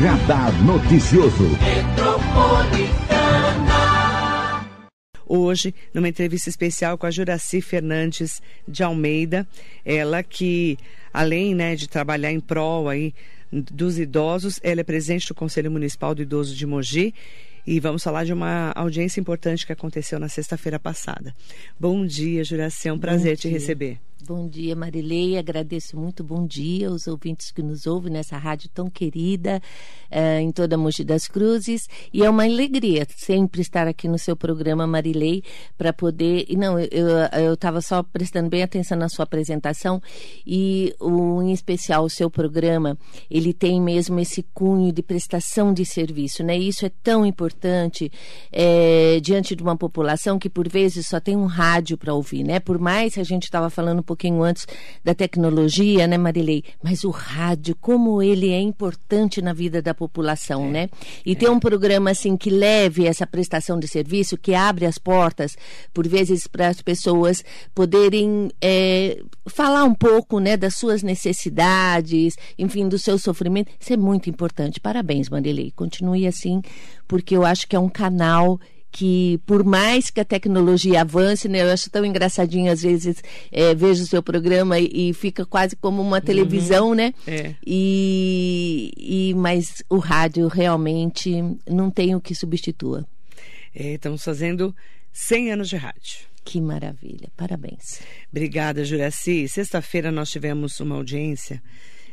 Radar Noticioso. Hoje, numa entrevista especial com a Juraci Fernandes de Almeida, ela que, além né, de trabalhar em prol aí dos idosos, ela é presidente do Conselho Municipal do Idoso de Mogi e vamos falar de uma audiência importante que aconteceu na sexta-feira passada. Bom dia, Juraci, é um prazer te receber. Bom dia, Marilei. Agradeço muito. Bom dia aos ouvintes que nos ouvem nessa rádio tão querida uh, em toda a Mogi das Cruzes. E é uma alegria sempre estar aqui no seu programa, Marilei, para poder. E não, eu estava só prestando bem atenção na sua apresentação e, em especial, o seu programa, ele tem mesmo esse cunho de prestação de serviço, né? E isso é tão importante é, diante de uma população que, por vezes, só tem um rádio para ouvir, né? Por mais que a gente estava falando pouquinho antes da tecnologia, né, Marilei? Mas o rádio, como ele é importante na vida da população, é, né? E é. ter um programa assim que leve essa prestação de serviço, que abre as portas, por vezes, para as pessoas poderem é, falar um pouco, né, das suas necessidades, enfim, do seu sofrimento. Isso é muito importante. Parabéns, Marilei. Continue assim, porque eu acho que é um canal que por mais que a tecnologia avance, né, eu acho tão engraçadinho às vezes é, vejo o seu programa e, e, fica quase como uma televisão, uhum. né? É. E, e mas o rádio realmente não tem o que substitua. É, estamos fazendo 100 anos de rádio. Que maravilha, parabéns. Obrigada, Juraci. Sexta-feira nós tivemos uma audiência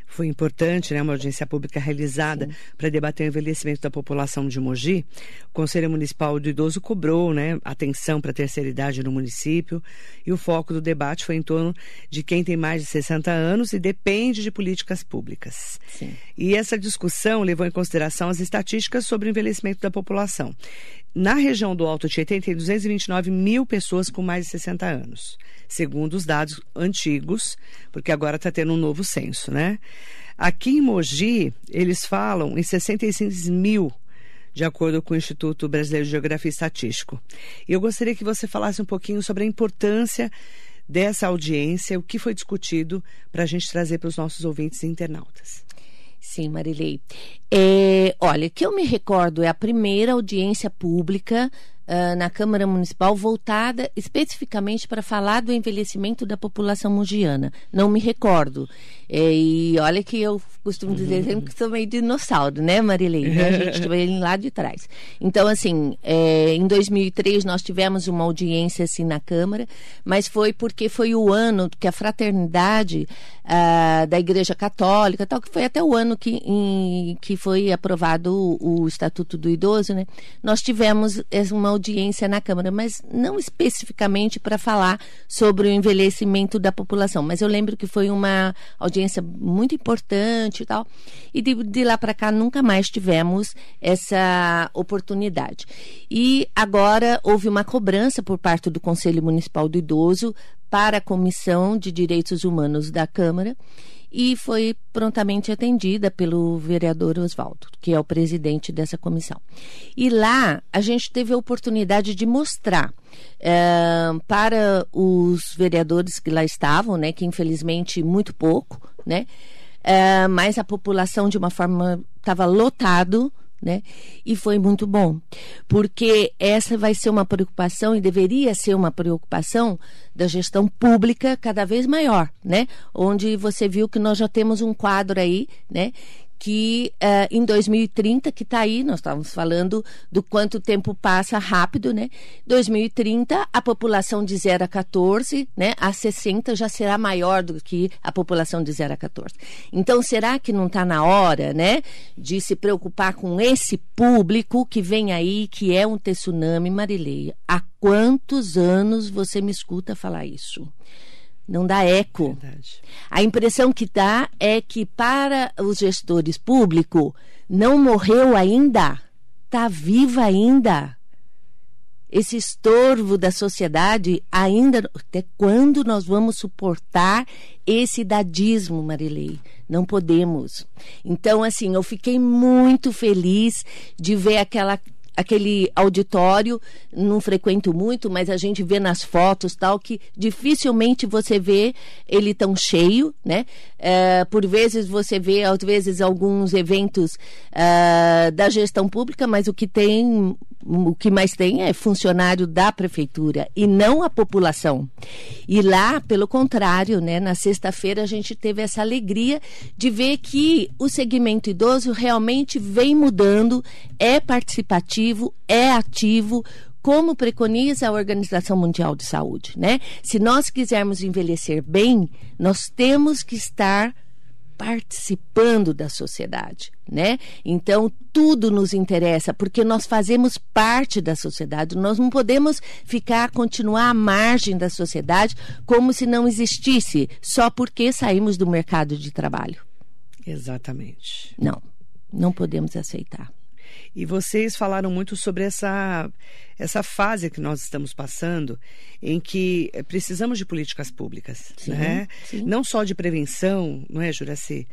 foi importante, né, uma audiência pública realizada para debater o envelhecimento da população de Mogi. O Conselho Municipal do Idoso cobrou né, atenção para a terceira idade no município e o foco do debate foi em torno de quem tem mais de 60 anos e depende de políticas públicas. Sim. E essa discussão levou em consideração as estatísticas sobre o envelhecimento da população. Na região do Alto Tietê tem 229 mil pessoas com mais de 60 anos segundo os dados antigos, porque agora está tendo um novo censo, né? Aqui em Mogi, eles falam em 66 mil de acordo com o Instituto Brasileiro de Geografia e Estatístico. Eu gostaria que você falasse um pouquinho sobre a importância dessa audiência, o que foi discutido para a gente trazer para os nossos ouvintes e internautas. Sim, Marilei. É, olha, que eu me recordo é a primeira audiência pública uh, na Câmara Municipal voltada especificamente para falar do envelhecimento da população mugiana. Não me recordo. É, e olha que eu costumo dizer sempre que sou meio dinossauro, né, Marilei? Né? A gente vem lá de trás. Então, assim, é, em 2003 nós tivemos uma audiência assim na Câmara, mas foi porque foi o ano que a fraternidade uh, da Igreja Católica, tal, que foi até o ano que, em, que foi aprovado o, o Estatuto do Idoso, né? Nós tivemos uma audiência na Câmara, mas não especificamente para falar sobre o envelhecimento da população. Mas eu lembro que foi uma audiência muito importante e tal. E de, de lá para cá nunca mais tivemos essa oportunidade. E agora houve uma cobrança por parte do Conselho Municipal do Idoso para a Comissão de Direitos Humanos da Câmara e foi prontamente atendida pelo vereador Oswaldo, que é o presidente dessa comissão. E lá a gente teve a oportunidade de mostrar é, para os vereadores que lá estavam, né, que infelizmente muito pouco, né, é, mas a população de uma forma estava lotado né? E foi muito bom, porque essa vai ser uma preocupação e deveria ser uma preocupação da gestão pública cada vez maior, né? Onde você viu que nós já temos um quadro aí, né? Que uh, em 2030, que está aí, nós estávamos falando do quanto tempo passa rápido, né? 2030, a população de 0 a 14, né? A 60 já será maior do que a população de 0 a 14. Então, será que não está na hora, né? De se preocupar com esse público que vem aí, que é um tsunami, Marileia? Há quantos anos você me escuta falar isso? Não dá eco. Verdade. A impressão que dá é que para os gestores públicos não morreu ainda, está viva ainda. Esse estorvo da sociedade ainda até quando nós vamos suportar esse dadismo, Marilei? Não podemos. Então, assim, eu fiquei muito feliz de ver aquela aquele auditório, não frequento muito, mas a gente vê nas fotos tal que dificilmente você vê ele tão cheio, né? É, por vezes você vê, às vezes, alguns eventos uh, da gestão pública, mas o que tem o que mais tem é funcionário da prefeitura e não a população. E lá, pelo contrário, né, na sexta-feira a gente teve essa alegria de ver que o segmento idoso realmente vem mudando, é participativo, é ativo, como preconiza a Organização Mundial de Saúde, né? Se nós quisermos envelhecer bem, nós temos que estar participando da sociedade, né? Então tudo nos interessa porque nós fazemos parte da sociedade. Nós não podemos ficar continuar à margem da sociedade como se não existisse só porque saímos do mercado de trabalho. Exatamente. Não, não podemos aceitar. E vocês falaram muito sobre essa, essa fase que nós estamos passando, em que precisamos de políticas públicas, sim, né? Sim. Não só de prevenção, não é, Juraci?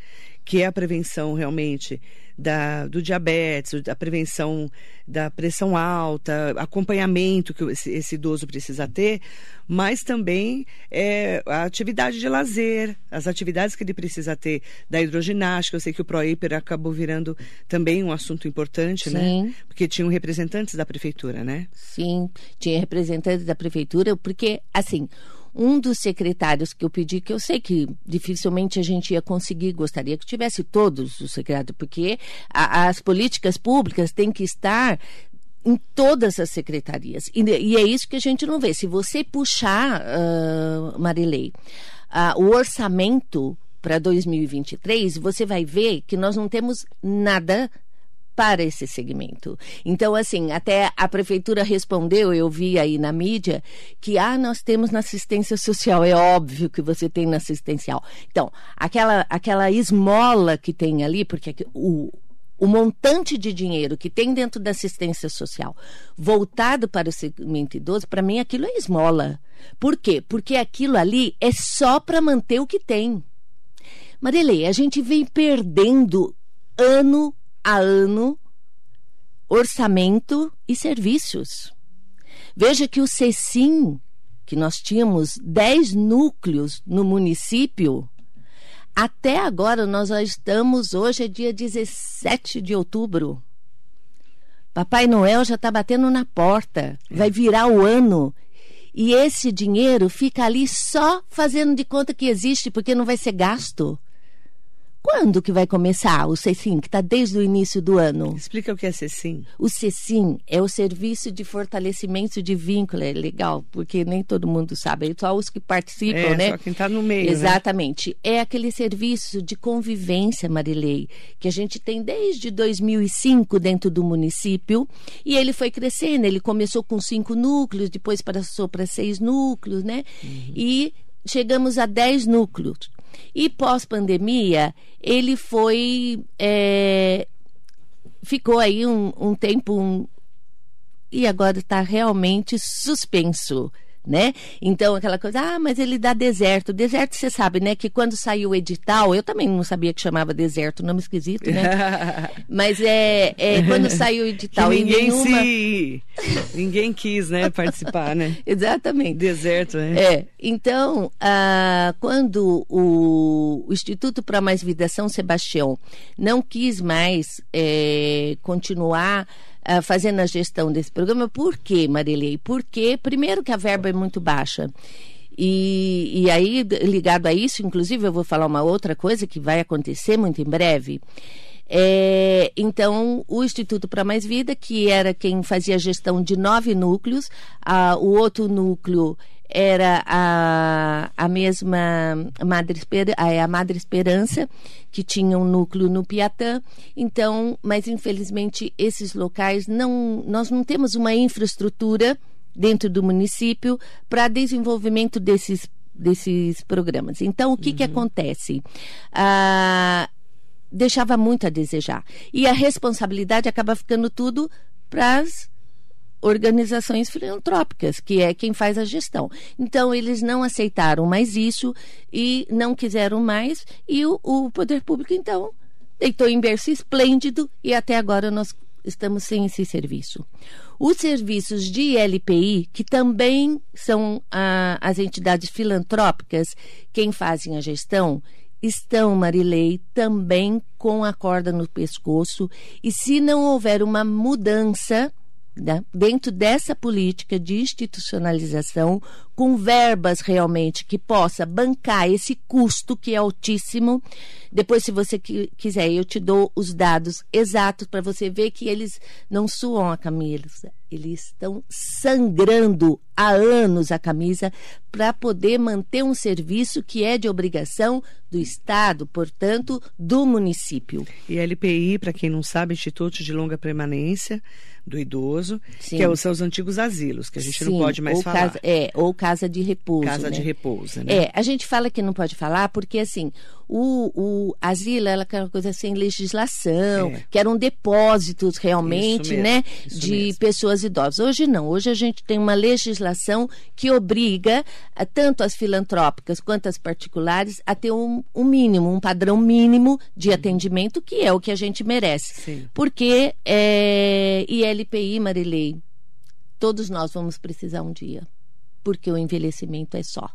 Que é a prevenção realmente da, do diabetes, a prevenção da pressão alta, acompanhamento que esse, esse idoso precisa ter, mas também é, a atividade de lazer, as atividades que ele precisa ter da hidroginástica. Eu sei que o ProHiper acabou virando também um assunto importante, né? Sim. né? Porque tinham representantes da prefeitura, né? Sim, tinha representantes da prefeitura, porque, assim, um dos secretários que eu pedi, que eu sei que dificilmente a gente ia conseguir, gostaria que tivesse todos os secretários, porque a, as políticas públicas têm que estar em todas as secretarias. E, e, é isso que a gente não vê. Se você puxar, uh, Marilei, uh, o orçamento para 2023, você vai ver que nós não temos nada para esse segmento. Então, assim, até a prefeitura respondeu, eu vi aí na mídia, que ah, nós temos na assistência social. É óbvio que você tem na assistencial. Então, aquela, aquela esmola que tem ali, porque o, o montante de dinheiro que tem dentro da assistência social voltado para o segmento idoso, para mim aquilo é esmola. Por quê? Porque aquilo ali é só para manter o que tem. Marilei, a gente vem perdendo ano a ano orçamento e serviços. Veja que o CECIM, que nós tínhamos 10 núcleos no município, até agora nós já estamos, hoje é dia 17 de outubro. Papai Noel já está batendo na porta, vai virar o ano. E esse dinheiro fica ali só fazendo de conta que existe, porque não vai ser gasto. Quando que vai começar o CECIM, que está desde o início do ano? Explica o que é CECIM. O CECIM é o Serviço de Fortalecimento de Vínculo. É legal, porque nem todo mundo sabe. É só os que participam, é, né? Só quem está no meio. Né? Exatamente. Né? É aquele serviço de convivência, Marilei, que a gente tem desde 2005 dentro do município. E ele foi crescendo. Ele começou com cinco núcleos, depois passou para seis núcleos, né? Uhum. E chegamos a dez núcleos. E pós-pandemia, ele foi. É, ficou aí um, um tempo. Um, e agora está realmente suspenso né? Então, aquela coisa, ah, mas ele dá deserto. Deserto, você sabe, né? Que quando saiu o edital, eu também não sabia que chamava deserto, nome esquisito, né? mas é, é quando saiu o edital. Que ninguém nenhuma... se. ninguém quis, né, participar, né? Exatamente. Deserto, né? É. Então, ah, quando o, o Instituto para Mais Vida São Sebastião não quis mais é, continuar uh, fazendo a gestão desse programa. Por quê, Marilei? Porque, primeiro, que a verba é muito baixa. E, e aí, ligado a isso, inclusive, eu vou falar uma outra coisa que vai acontecer muito em breve. É, então, o Instituto para Mais Vida, que era quem fazia a gestão de nove núcleos, a, o outro núcleo era a, a mesma Madre, a Madre Esperança, que tinha um núcleo no Piatã. Então, mas infelizmente esses locais não, nós não temos uma infraestrutura dentro do município para desenvolvimento desses desses programas. Então, o que que uhum. acontece? Ah, deixava muito a desejar. E a responsabilidade acaba ficando tudo para as organizações filantrópicas, que é quem faz a gestão. Então, eles não aceitaram mais isso e não quiseram mais, e o, o poder público, então, deitou em berço esplêndido e até agora nós estamos sem esse serviço. Os serviços de LPI, que também são as entidades filantrópicas quem fazem a gestão, estão, Marilei, também com a corda no pescoço. E se não houver uma mudança né, dentro dessa política de institucionalização, com verbas realmente que possa bancar esse custo que é altíssimo. Depois, se você quiser, eu te dou os dados exatos para você ver que eles não suam a camisa, eles estão sangrando há anos a camisa para poder manter um serviço que é de obrigação do Estado, portanto, do município. E LPI, para quem não sabe, Instituto de Longa Permanência do Idoso, Sim. que é são os antigos asilos, que a gente Sim, não pode mais falar. Casa, é, ou casa de repouso. Casa né? de repouso, né? É, a gente fala que não pode falar porque, assim, o, o asilo era aquela coisa sem legislação, é. que eram depósitos realmente, mesmo, né, de mesmo. pessoas idosas. Hoje não, hoje a gente tem uma legislação que obriga a, tanto as filantrópicas quanto as particulares a ter um, um mínimo, um padrão mínimo de uhum. atendimento, que é o que a gente merece. Sim. Porque é, ILPI, Marilei, todos nós vamos precisar um dia porque o envelhecimento é só.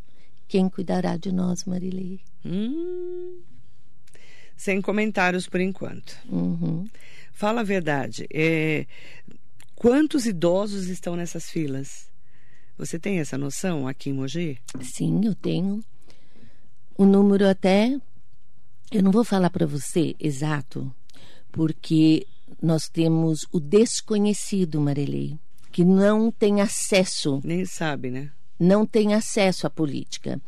Quem cuidará de nós, Marilei? Hum, sem comentários por enquanto. Uhum. Fala a verdade. É, quantos idosos estão nessas filas? Você tem essa noção aqui em Mogi? Sim, eu tenho. O número até. Eu não vou falar para você exato, porque nós temos o desconhecido, Marilei, que não tem acesso. Nem sabe, né? Não tem acesso à política,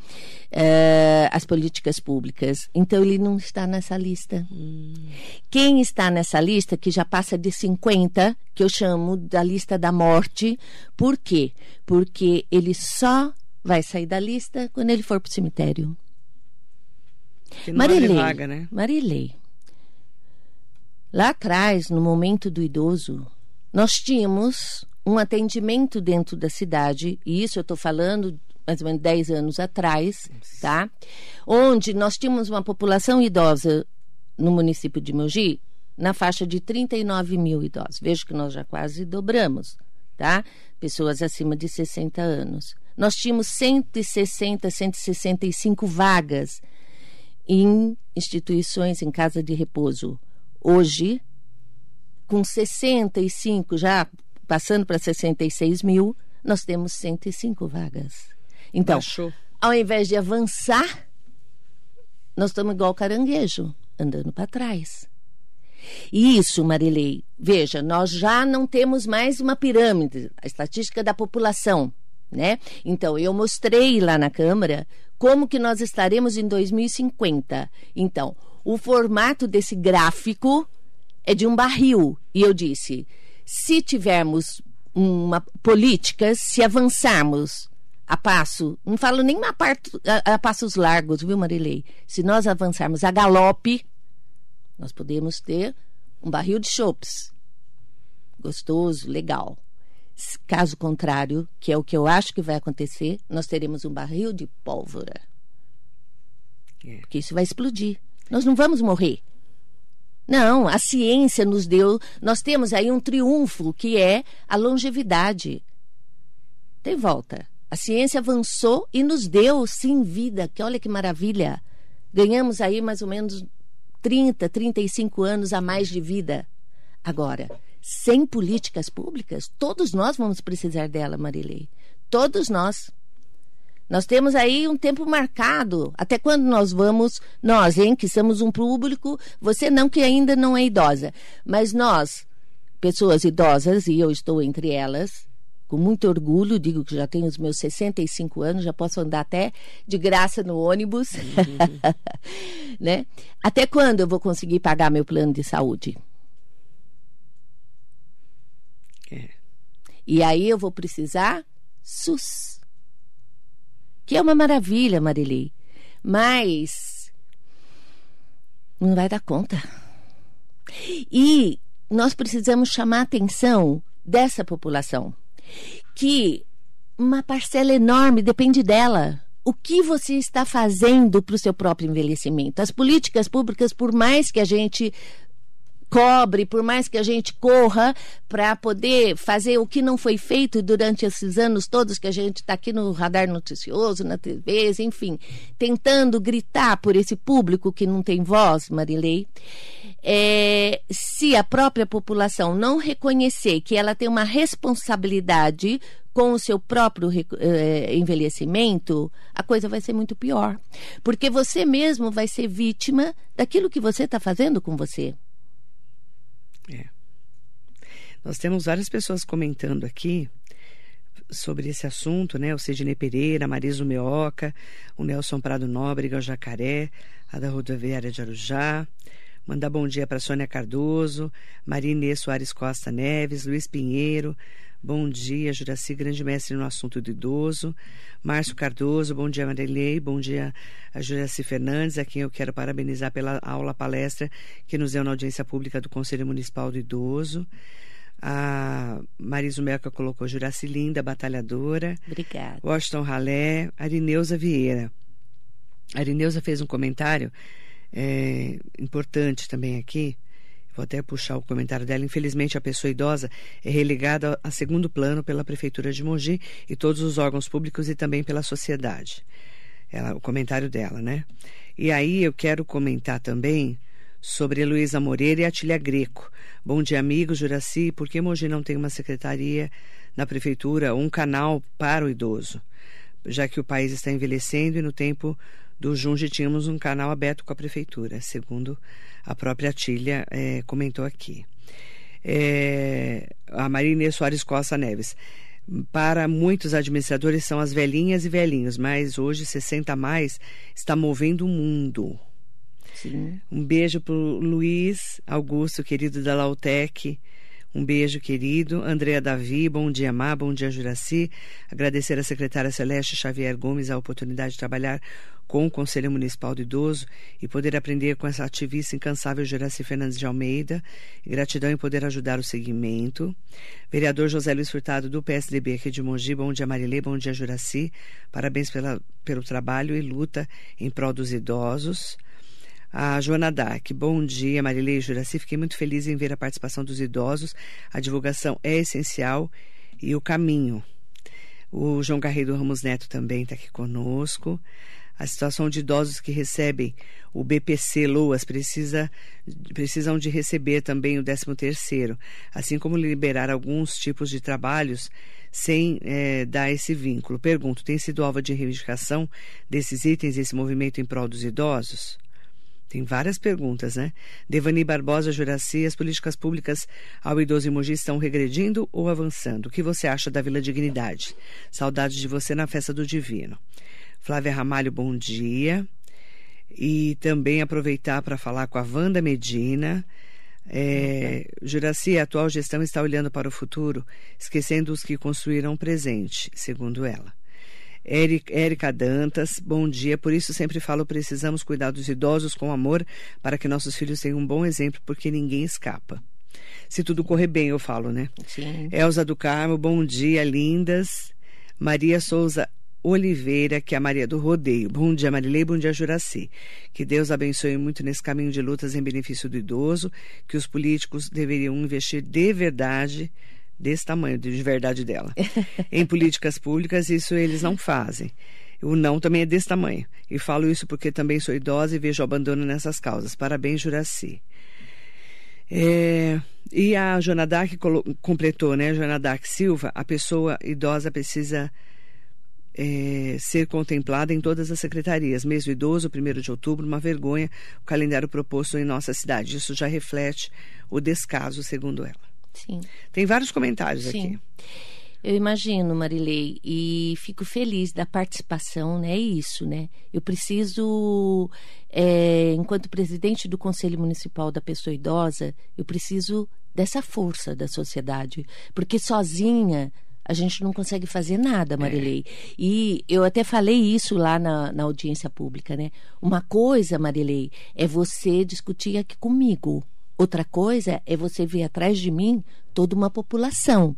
uh, às políticas públicas. Então, ele não está nessa lista. Hum. Quem está nessa lista, que já passa de 50, que eu chamo da lista da morte, por quê? Porque ele só vai sair da lista quando ele for para o cemitério. Marilei, vaga, né? Marilei, lá atrás, no momento do idoso, nós tínhamos um atendimento dentro da cidade, e isso eu estou falando mais ou menos 10 anos atrás, tá? Onde nós tínhamos uma população idosa no município de Mogi na faixa de 39 mil idosos. Vejo que nós já quase dobramos, tá? Pessoas acima de 60 anos. Nós tínhamos 160, 165 vagas em instituições, em casa de repouso. Hoje, com 65 já passando para 66 mil, nós temos 105 vagas. Então, Baixou. ao invés de avançar, nós estamos igual caranguejo, andando para trás. E isso, Marilei, veja, nós já não temos mais uma pirâmide, a estatística da população, né? Então, eu mostrei lá na Câmara como que nós estaremos em 2050. Então, o formato desse gráfico é de um barril. E eu disse, se tivermos uma política, se avançarmos a passo, não falo nem a, part, a, a passos largos, viu, Marilei? Se nós avançarmos a galope, nós podemos ter um barril de chopes. Gostoso, legal. Caso contrário, que é o que eu acho que vai acontecer, nós teremos um barril de pólvora. É. Porque isso vai explodir. Nós não vamos morrer. Não, a ciência nos deu. Nós temos aí um triunfo que é a longevidade. Tem volta. A ciência avançou e nos deu, sim, vida. Que olha que maravilha. Ganhamos aí mais ou menos 30, 35 anos a mais de vida. Agora, sem políticas públicas, todos nós vamos precisar dela, Marilei. Todos nós. Nós temos aí um tempo marcado. Até quando nós vamos, nós, hein, que somos um público, você não que ainda não é idosa, mas nós, pessoas idosas, e eu estou entre elas, com muito orgulho, digo que já tenho os meus 65 anos, já posso andar até de graça no ônibus. Uhum. né? Até quando eu vou conseguir pagar meu plano de saúde? É. E aí eu vou precisar SUS que é uma maravilha, Marilei. Mas não vai dar conta. E nós precisamos chamar a atenção dessa população, que uma parcela enorme depende dela. O que você está fazendo para o seu próprio envelhecimento? As políticas públicas, por mais que a gente cobre, por mais que a gente corra para poder fazer o que não foi feito durante esses anos todos que a gente está aqui no radar noticioso, na TV, enfim, tentando gritar por esse público que não tem voz, Marilei, é, se a própria população não reconhecer que ela tem uma responsabilidade com o seu próprio eh, envelhecimento, a coisa vai ser muito pior. Porque você mesmo vai ser vítima daquilo que você está fazendo com você. É. Nós temos várias pessoas comentando aqui sobre esse assunto, né? O Sidney Pereira, Marisa Meoca, o Nelson Prado Nóbrega, o Jacaré, a da rodoviária de Arujá. Mandar bom dia para Sônia Cardoso, Maria Soares Costa Neves, Luiz Pinheiro, Bom dia, Juraci, grande mestre no assunto do idoso. Márcio Cardoso, bom dia, Marilei. Bom dia, a Juraci Fernandes, a quem eu quero parabenizar pela aula palestra que nos deu na audiência pública do Conselho Municipal do Idoso. A Marisa Melca colocou Juraci Linda, batalhadora. Obrigada. Washington Ralé, Arineuza Vieira. A Arineuza fez um comentário é, importante também aqui Vou até puxar o comentário dela. Infelizmente, a pessoa idosa é relegada a segundo plano pela Prefeitura de Mogi e todos os órgãos públicos e também pela sociedade. Ela, o comentário dela, né? E aí eu quero comentar também sobre Luísa Moreira e Atília Greco. Bom dia, amigos. Juraci, por que Mogi não tem uma secretaria na Prefeitura um canal para o idoso? Já que o país está envelhecendo e no tempo do Junge tínhamos um canal aberto com a prefeitura, segundo a própria Tília é, comentou aqui. É, a Maria Soares Costa Neves. Para muitos administradores são as velhinhas e velhinhos, mas hoje 60 a mais está movendo o mundo. Sim. Um beijo para o Luiz Augusto, querido da Lautec, um beijo, querido. Andréa Davi, bom dia, Má, bom dia, Juraci. Agradecer à secretária Celeste Xavier Gomes a oportunidade de trabalhar com o Conselho Municipal do Idoso e poder aprender com essa ativista incansável Juraci Fernandes de Almeida. Gratidão em poder ajudar o segmento. Vereador José Luiz Furtado, do PSDB aqui de Mogi, bom dia, Marilê, bom dia, Juraci. Parabéns pela, pelo trabalho e luta em prol dos idosos. A Joana Dark, bom dia, Marilei Juraci. Fiquei muito feliz em ver a participação dos idosos. A divulgação é essencial e o caminho. O João Garrido Ramos Neto também está aqui conosco. A situação de idosos que recebem o BPC Loas precisa, precisam de receber também o 13 terceiro, assim como liberar alguns tipos de trabalhos sem é, dar esse vínculo. Pergunto, tem sido alvo de reivindicação desses itens, esse movimento em prol dos idosos? Tem várias perguntas, né? Devani Barbosa, Juraci, as políticas públicas ao idoso em Mogi estão regredindo ou avançando? O que você acha da Vila Dignidade? Saudades de você na festa do Divino. Flávia Ramalho, bom dia. E também aproveitar para falar com a Wanda Medina. É, Juraci, a atual gestão está olhando para o futuro, esquecendo os que construíram o presente, segundo ela. Érica Dantas, bom dia. Por isso sempre falo, precisamos cuidar dos idosos com amor para que nossos filhos tenham um bom exemplo, porque ninguém escapa. Se tudo correr bem, eu falo, né? Sim. Elza do Carmo, bom dia, lindas. Maria Souza Oliveira, que é a Maria do Rodeio. Bom dia, Marilei, bom dia, Juraci. Que Deus abençoe muito nesse caminho de lutas em benefício do idoso, que os políticos deveriam investir de verdade desse tamanho, de verdade dela. em políticas públicas, isso eles não fazem. O não também é desse tamanho. E falo isso porque também sou idosa e vejo abandono nessas causas. Parabéns, Juraci. É, e a Jonadac completou, né? Jonadac Silva, a pessoa idosa precisa é, ser contemplada em todas as secretarias. Mesmo idoso, 1 de outubro, uma vergonha o calendário proposto em nossa cidade. Isso já reflete o descaso, segundo ela. Sim. Tem vários comentários Sim. aqui. Eu imagino, Marilei, e fico feliz da participação, né? É isso, né? Eu preciso, é, enquanto presidente do Conselho Municipal da Pessoa Idosa, eu preciso dessa força da sociedade, porque sozinha a gente não consegue fazer nada, Marilei. É. E eu até falei isso lá na, na audiência pública, né? Uma coisa, Marilei, é você discutir aqui comigo. Outra coisa é você ver atrás de mim toda uma população,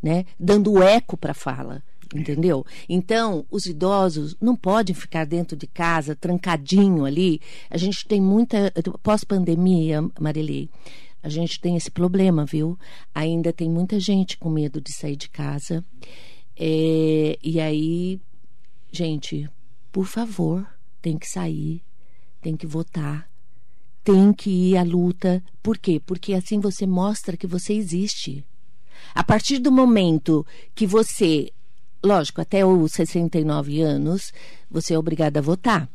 né, dando eco para a fala. Entendeu? Então, os idosos não podem ficar dentro de casa, trancadinho ali. A gente tem muita. Pós-pandemia, Marilei, A gente tem esse problema, viu? Ainda tem muita gente com medo de sair de casa. É, e aí, gente, por favor, tem que sair, tem que votar, tem que ir à luta. Por quê? Porque assim você mostra que você existe. A partir do momento que você, lógico, até os 69 anos, você é obrigada a votar.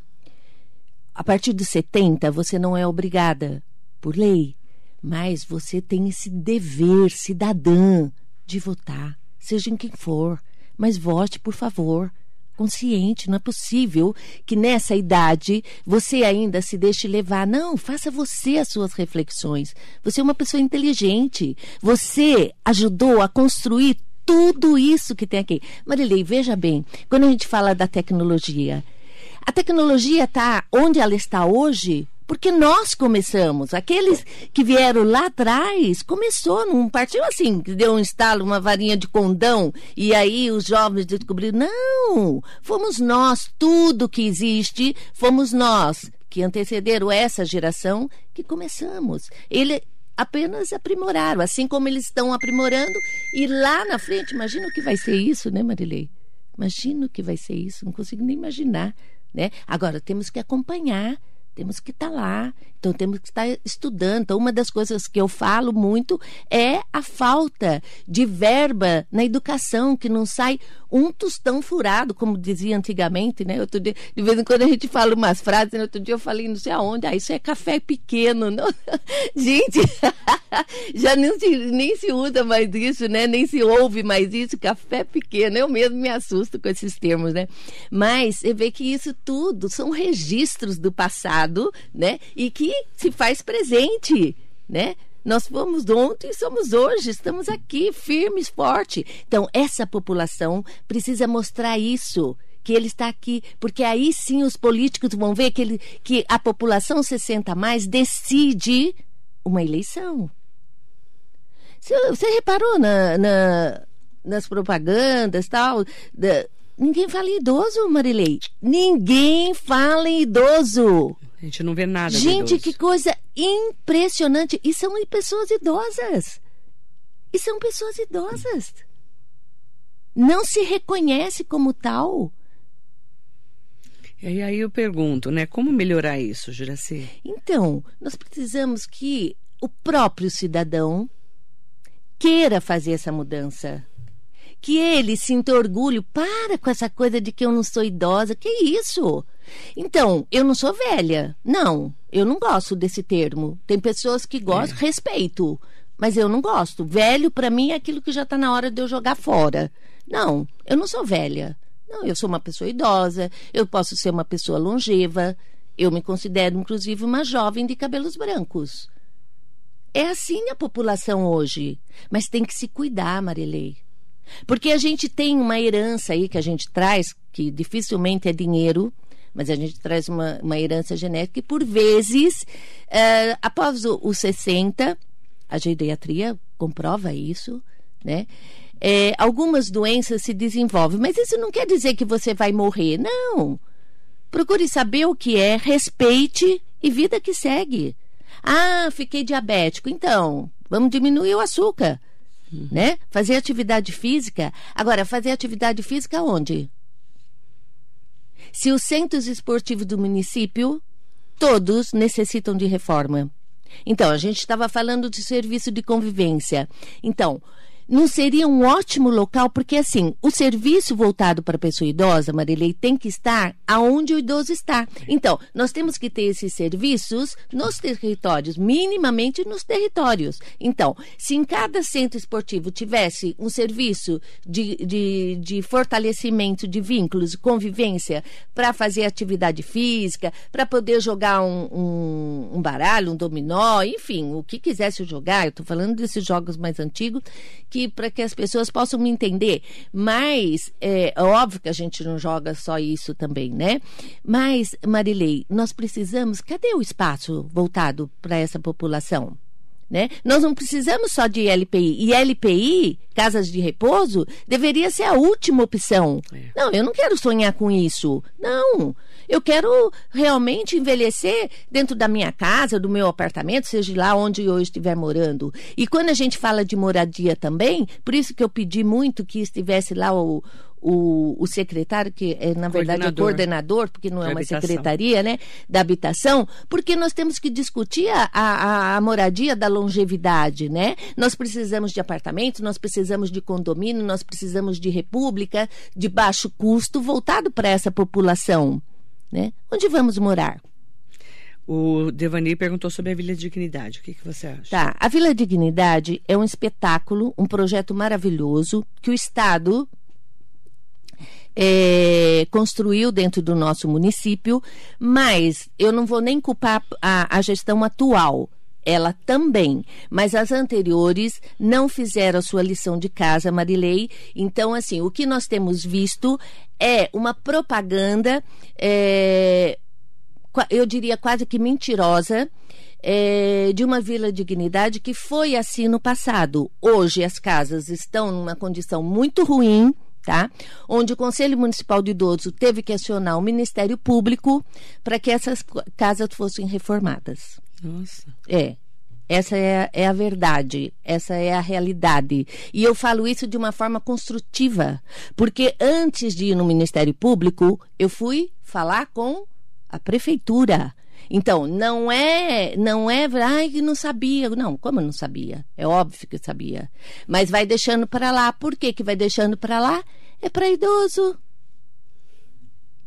A partir dos 70, você não é obrigada por lei. Mas você tem esse dever cidadã de votar, seja em quem for. Mas vote, por favor. Consciente, não é possível que nessa idade você ainda se deixe levar. Não, faça você as suas reflexões. Você é uma pessoa inteligente. Você ajudou a construir tudo isso que tem aqui. Marilei, veja bem, quando a gente fala da tecnologia, a tecnologia está onde ela está hoje porque nós começamos. Aqueles que vieram lá atrás, começou num partido assim, que deu um estalo, uma varinha de condão, e aí os jovens descobriram. Não! Fomos nós, tudo que existe, fomos nós que antecederam essa geração que começamos. Ele apenas aprimoraram, assim como eles estão aprimorando, e lá na frente, imagina o que vai ser isso, né, Marilei? Imagina o que vai ser isso, não consigo nem imaginar. Né? Agora, temos que acompanhar temos que estar tá lá, então temos que estar estudando. Então, uma das coisas que eu falo muito é a falta de verba na educação, que não sai um tostão furado, como dizia antigamente, né? Outro dia, de vez em quando a gente fala umas frases, né? outro dia eu falei não sei aonde, ah, isso é café pequeno. Não? gente, já nem se, nem se usa mais isso, né? Nem se ouve mais isso, café pequeno. Eu mesmo me assusto com esses termos, né? Mas você vê que isso tudo são registros do passado né? E que se faz presente, né? Nós fomos ontem e somos hoje, estamos aqui firmes, forte. Então, essa população precisa mostrar isso que ele está aqui, porque aí sim os políticos vão ver que, ele, que a população 60 mais decide uma eleição. Você, você reparou na, na, nas propagandas tal? Da, ninguém fala em idoso, Marilei. Ninguém fala em idoso. A gente não vê nada. Gente, que coisa impressionante. E são pessoas idosas. E são pessoas idosas. Não se reconhece como tal. E aí eu pergunto, né? Como melhorar isso, Juraci? Então, nós precisamos que o próprio cidadão queira fazer essa mudança. Que ele sinta orgulho. Para com essa coisa de que eu não sou idosa. Que isso? Então, eu não sou velha. Não, eu não gosto desse termo. Tem pessoas que gostam, é. respeito, mas eu não gosto. Velho, para mim, é aquilo que já está na hora de eu jogar fora. Não, eu não sou velha. Não, eu sou uma pessoa idosa, eu posso ser uma pessoa longeva. Eu me considero, inclusive, uma jovem de cabelos brancos. É assim a população hoje. Mas tem que se cuidar, Marilei. Porque a gente tem uma herança aí que a gente traz, que dificilmente é dinheiro, mas a gente traz uma, uma herança genética e, por vezes, uh, após os 60, a geriatria comprova isso, né? É, algumas doenças se desenvolvem, mas isso não quer dizer que você vai morrer, não. Procure saber o que é, respeite e vida que segue. Ah, fiquei diabético, então vamos diminuir o açúcar, né? Fazer atividade física. Agora, fazer atividade física onde? Se os centros esportivos do município, todos necessitam de reforma. Então, a gente estava falando de serviço de convivência. Então, não seria um ótimo local, porque assim, o serviço voltado para a pessoa idosa, Marilei, tem que estar aonde o idoso está. Então, nós temos que ter esses serviços nos territórios, minimamente nos territórios. Então, se em cada centro esportivo tivesse um serviço de, de, de fortalecimento de vínculos, convivência, para fazer atividade física, para poder jogar um, um, um baralho, um dominó, enfim, o que quisesse jogar, eu estou falando desses jogos mais antigos, que que para que as pessoas possam me entender. Mas é óbvio que a gente não joga só isso também, né? Mas Marilei, nós precisamos. Cadê o espaço voltado para essa população? Né? Nós não precisamos só de LPI. E LPI, casas de repouso, deveria ser a última opção. É. Não, eu não quero sonhar com isso. Não. Eu quero realmente envelhecer dentro da minha casa, do meu apartamento, seja lá onde eu estiver morando. E quando a gente fala de moradia também, por isso que eu pedi muito que estivesse lá o, o, o secretário, que é, na verdade é coordenador, porque não é uma habitação. secretaria, né, da habitação, porque nós temos que discutir a, a, a, moradia da longevidade, né? Nós precisamos de apartamentos, nós precisamos de condomínio, nós precisamos de república de baixo custo voltado para essa população. Né? Onde vamos morar? O Devani perguntou sobre a Vila Dignidade. O que, que você acha? Tá. A Vila Dignidade é um espetáculo, um projeto maravilhoso que o Estado é, construiu dentro do nosso município, mas eu não vou nem culpar a, a gestão atual ela também. Mas as anteriores não fizeram a sua lição de casa, Marilei. Então, assim, o que nós temos visto é uma propaganda, é, eu diria quase que mentirosa. É, de uma Vila Dignidade que foi assim no passado. Hoje as casas estão numa condição muito ruim, tá? Onde o Conselho Municipal de Idoso teve que acionar o Ministério Público para que essas casas fossem reformadas. Nossa. É. Essa é, é, a verdade, essa é a realidade. E eu falo isso de uma forma construtiva, porque antes de ir no Ministério Público, eu fui falar com a prefeitura. Então, não é, não é, ai, não sabia. Não, como eu não sabia? É óbvio que eu sabia. Mas vai deixando para lá. Por que que vai deixando para lá? É para idoso.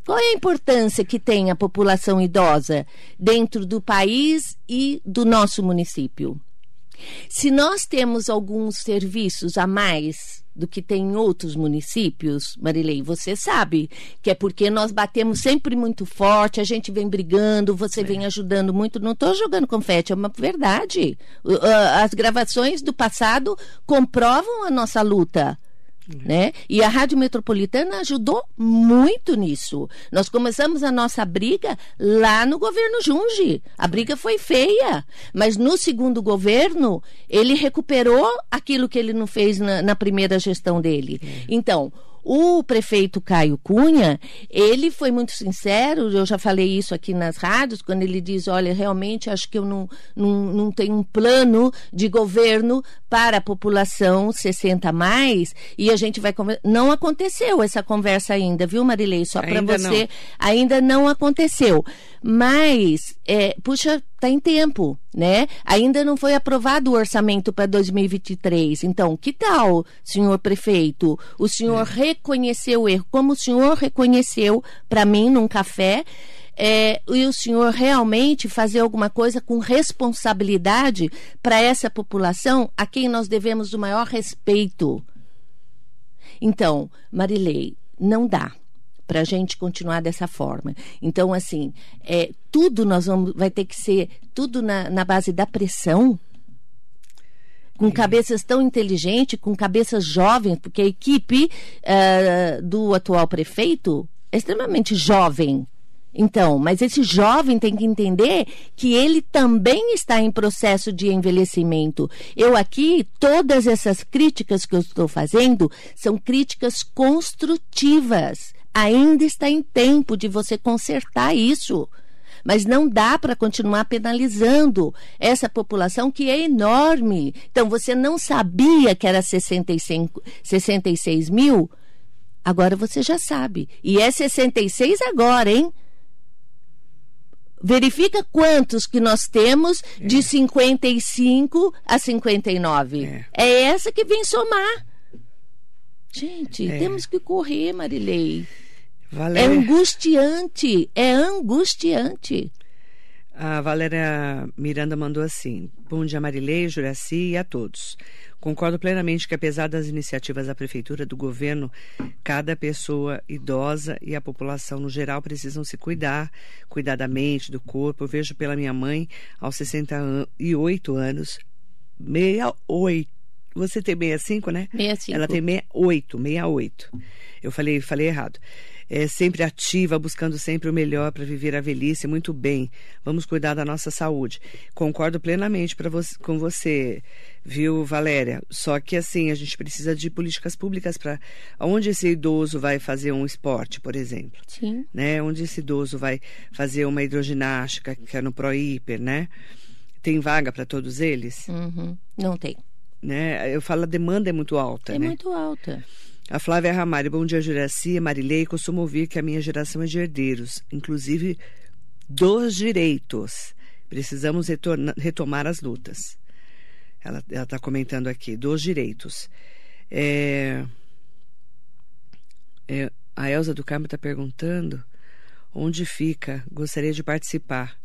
Qual é a importância que tem a população idosa dentro do país e do nosso município? Se nós temos alguns serviços a mais do que tem em outros municípios, Marilei, você sabe que é porque nós batemos sempre muito forte, a gente vem brigando, você é. vem ajudando muito. Não estou jogando confete, é uma verdade. As gravações do passado comprovam a nossa luta. Né? E a Rádio Metropolitana ajudou muito nisso. Nós começamos a nossa briga lá no governo Junge. A briga foi feia, mas no segundo governo ele recuperou aquilo que ele não fez na, na primeira gestão dele. Então, o prefeito Caio Cunha, ele foi muito sincero, eu já falei isso aqui nas rádios, quando ele diz: olha, realmente acho que eu não, não, não tenho um plano de governo para a população 60 mais e a gente vai conversar. Não aconteceu essa conversa ainda, viu, Marilei? Só para você, não. ainda não aconteceu. Mas, é, puxa, está em tempo, né? Ainda não foi aprovado o orçamento para 2023. Então, que tal, senhor prefeito? O senhor é. Reconheceu o erro, como o senhor reconheceu para mim num café. É, e o senhor realmente fazer alguma coisa com responsabilidade para essa população a quem nós devemos o maior respeito. Então, Marilei, não dá para a gente continuar dessa forma. Então, assim, é, tudo nós vamos, vai ter que ser tudo na, na base da pressão, com cabeças tão inteligentes, com cabeças jovens, porque a equipe uh, do atual prefeito é extremamente jovem. Então, mas esse jovem tem que entender que ele também está em processo de envelhecimento. Eu aqui, todas essas críticas que eu estou fazendo são críticas construtivas ainda está em tempo de você consertar isso. Mas não dá para continuar penalizando essa população que é enorme. Então, você não sabia que era 65, 66 mil? Agora você já sabe. E é 66 agora, hein? Verifica quantos que nós temos é. de 55 a 59. É. é essa que vem somar. Gente, é. temos que correr, Marilei. Valéria... É angustiante, é angustiante. A Valéria Miranda mandou assim: Bom dia, Marilei, Juraci e a todos. Concordo plenamente que, apesar das iniciativas da Prefeitura, do governo, cada pessoa idosa e a população no geral precisam se cuidar, cuidar da mente, do corpo. Eu vejo pela minha mãe, aos 68 anos, 68. Você tem 65, né? 65. Ela tem 68, 68. Eu falei, falei errado é, sempre ativa, buscando sempre o melhor para viver a velhice. Muito bem, vamos cuidar da nossa saúde. Concordo plenamente você, com você, viu, Valéria? Só que assim, a gente precisa de políticas públicas para onde esse idoso vai fazer um esporte, por exemplo. Sim. Né? Onde esse idoso vai fazer uma hidroginástica, que é no Proíper, né? Tem vaga para todos eles? Uhum. Não tem. Né? Eu falo, a demanda é muito alta, é né? É muito alta. A Flávia Ramalho, bom dia, Juraci, Marilei. Costumo ouvir que a minha geração é de herdeiros, inclusive dos direitos. Precisamos retomar as lutas. Ela está comentando aqui, dos direitos. É, é, a Elza do Carmo está perguntando onde fica, gostaria de participar.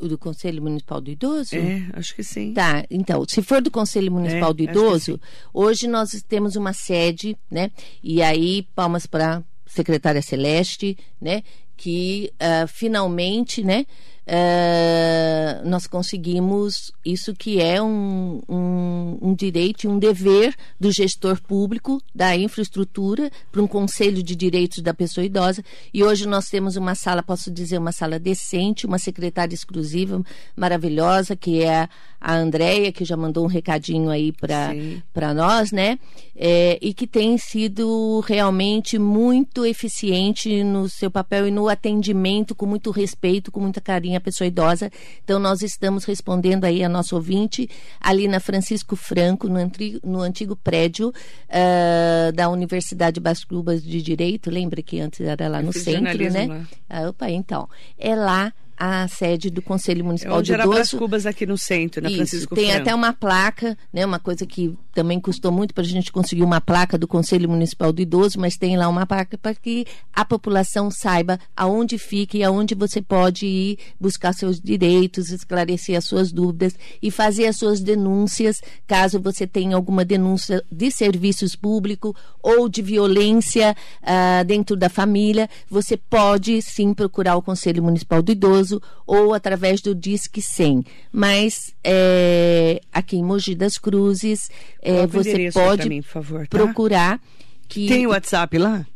Do Conselho Municipal do Idoso? É, acho que sim. Tá, então, se for do Conselho Municipal é, do Idoso, hoje nós temos uma sede, né? E aí, palmas para secretária Celeste, né? Que uh, finalmente, né? Uh, nós conseguimos isso que é um, um, um, direito e um dever do gestor público da infraestrutura para um conselho de direitos da pessoa idosa. E hoje nós temos uma sala, posso dizer, uma sala decente, uma secretária exclusiva, maravilhosa, que é a Andréia, que já mandou um recadinho aí para nós, né? É, e que tem sido realmente muito eficiente no seu papel e no atendimento, com muito respeito, com muita carinho a pessoa idosa. Então, nós estamos respondendo aí a nosso ouvinte, ali na Francisco Franco, no, antigo, no antigo prédio uh, da Universidade Bascubas de Direito. Lembra que antes era lá no centro, né? Lá. Ah, opa, então. É lá a sede do Conselho Municipal é onde de Idoso. Era Cubas aqui no centro, na Isso, Francisco Tem Franco. até uma placa, né, uma coisa que também custou muito para a gente conseguir uma placa do Conselho Municipal do Idoso, mas tem lá uma placa para que a população saiba aonde fica e aonde você pode ir buscar seus direitos, esclarecer as suas dúvidas e fazer as suas denúncias, caso você tenha alguma denúncia de serviços públicos ou de violência uh, dentro da família, você pode sim procurar o Conselho Municipal do Idoso idoso ou através do Disque 100. Mas é, aqui em Mogi das Cruzes, é, você pode mim, favor, tá? procurar que... Tem o WhatsApp lá?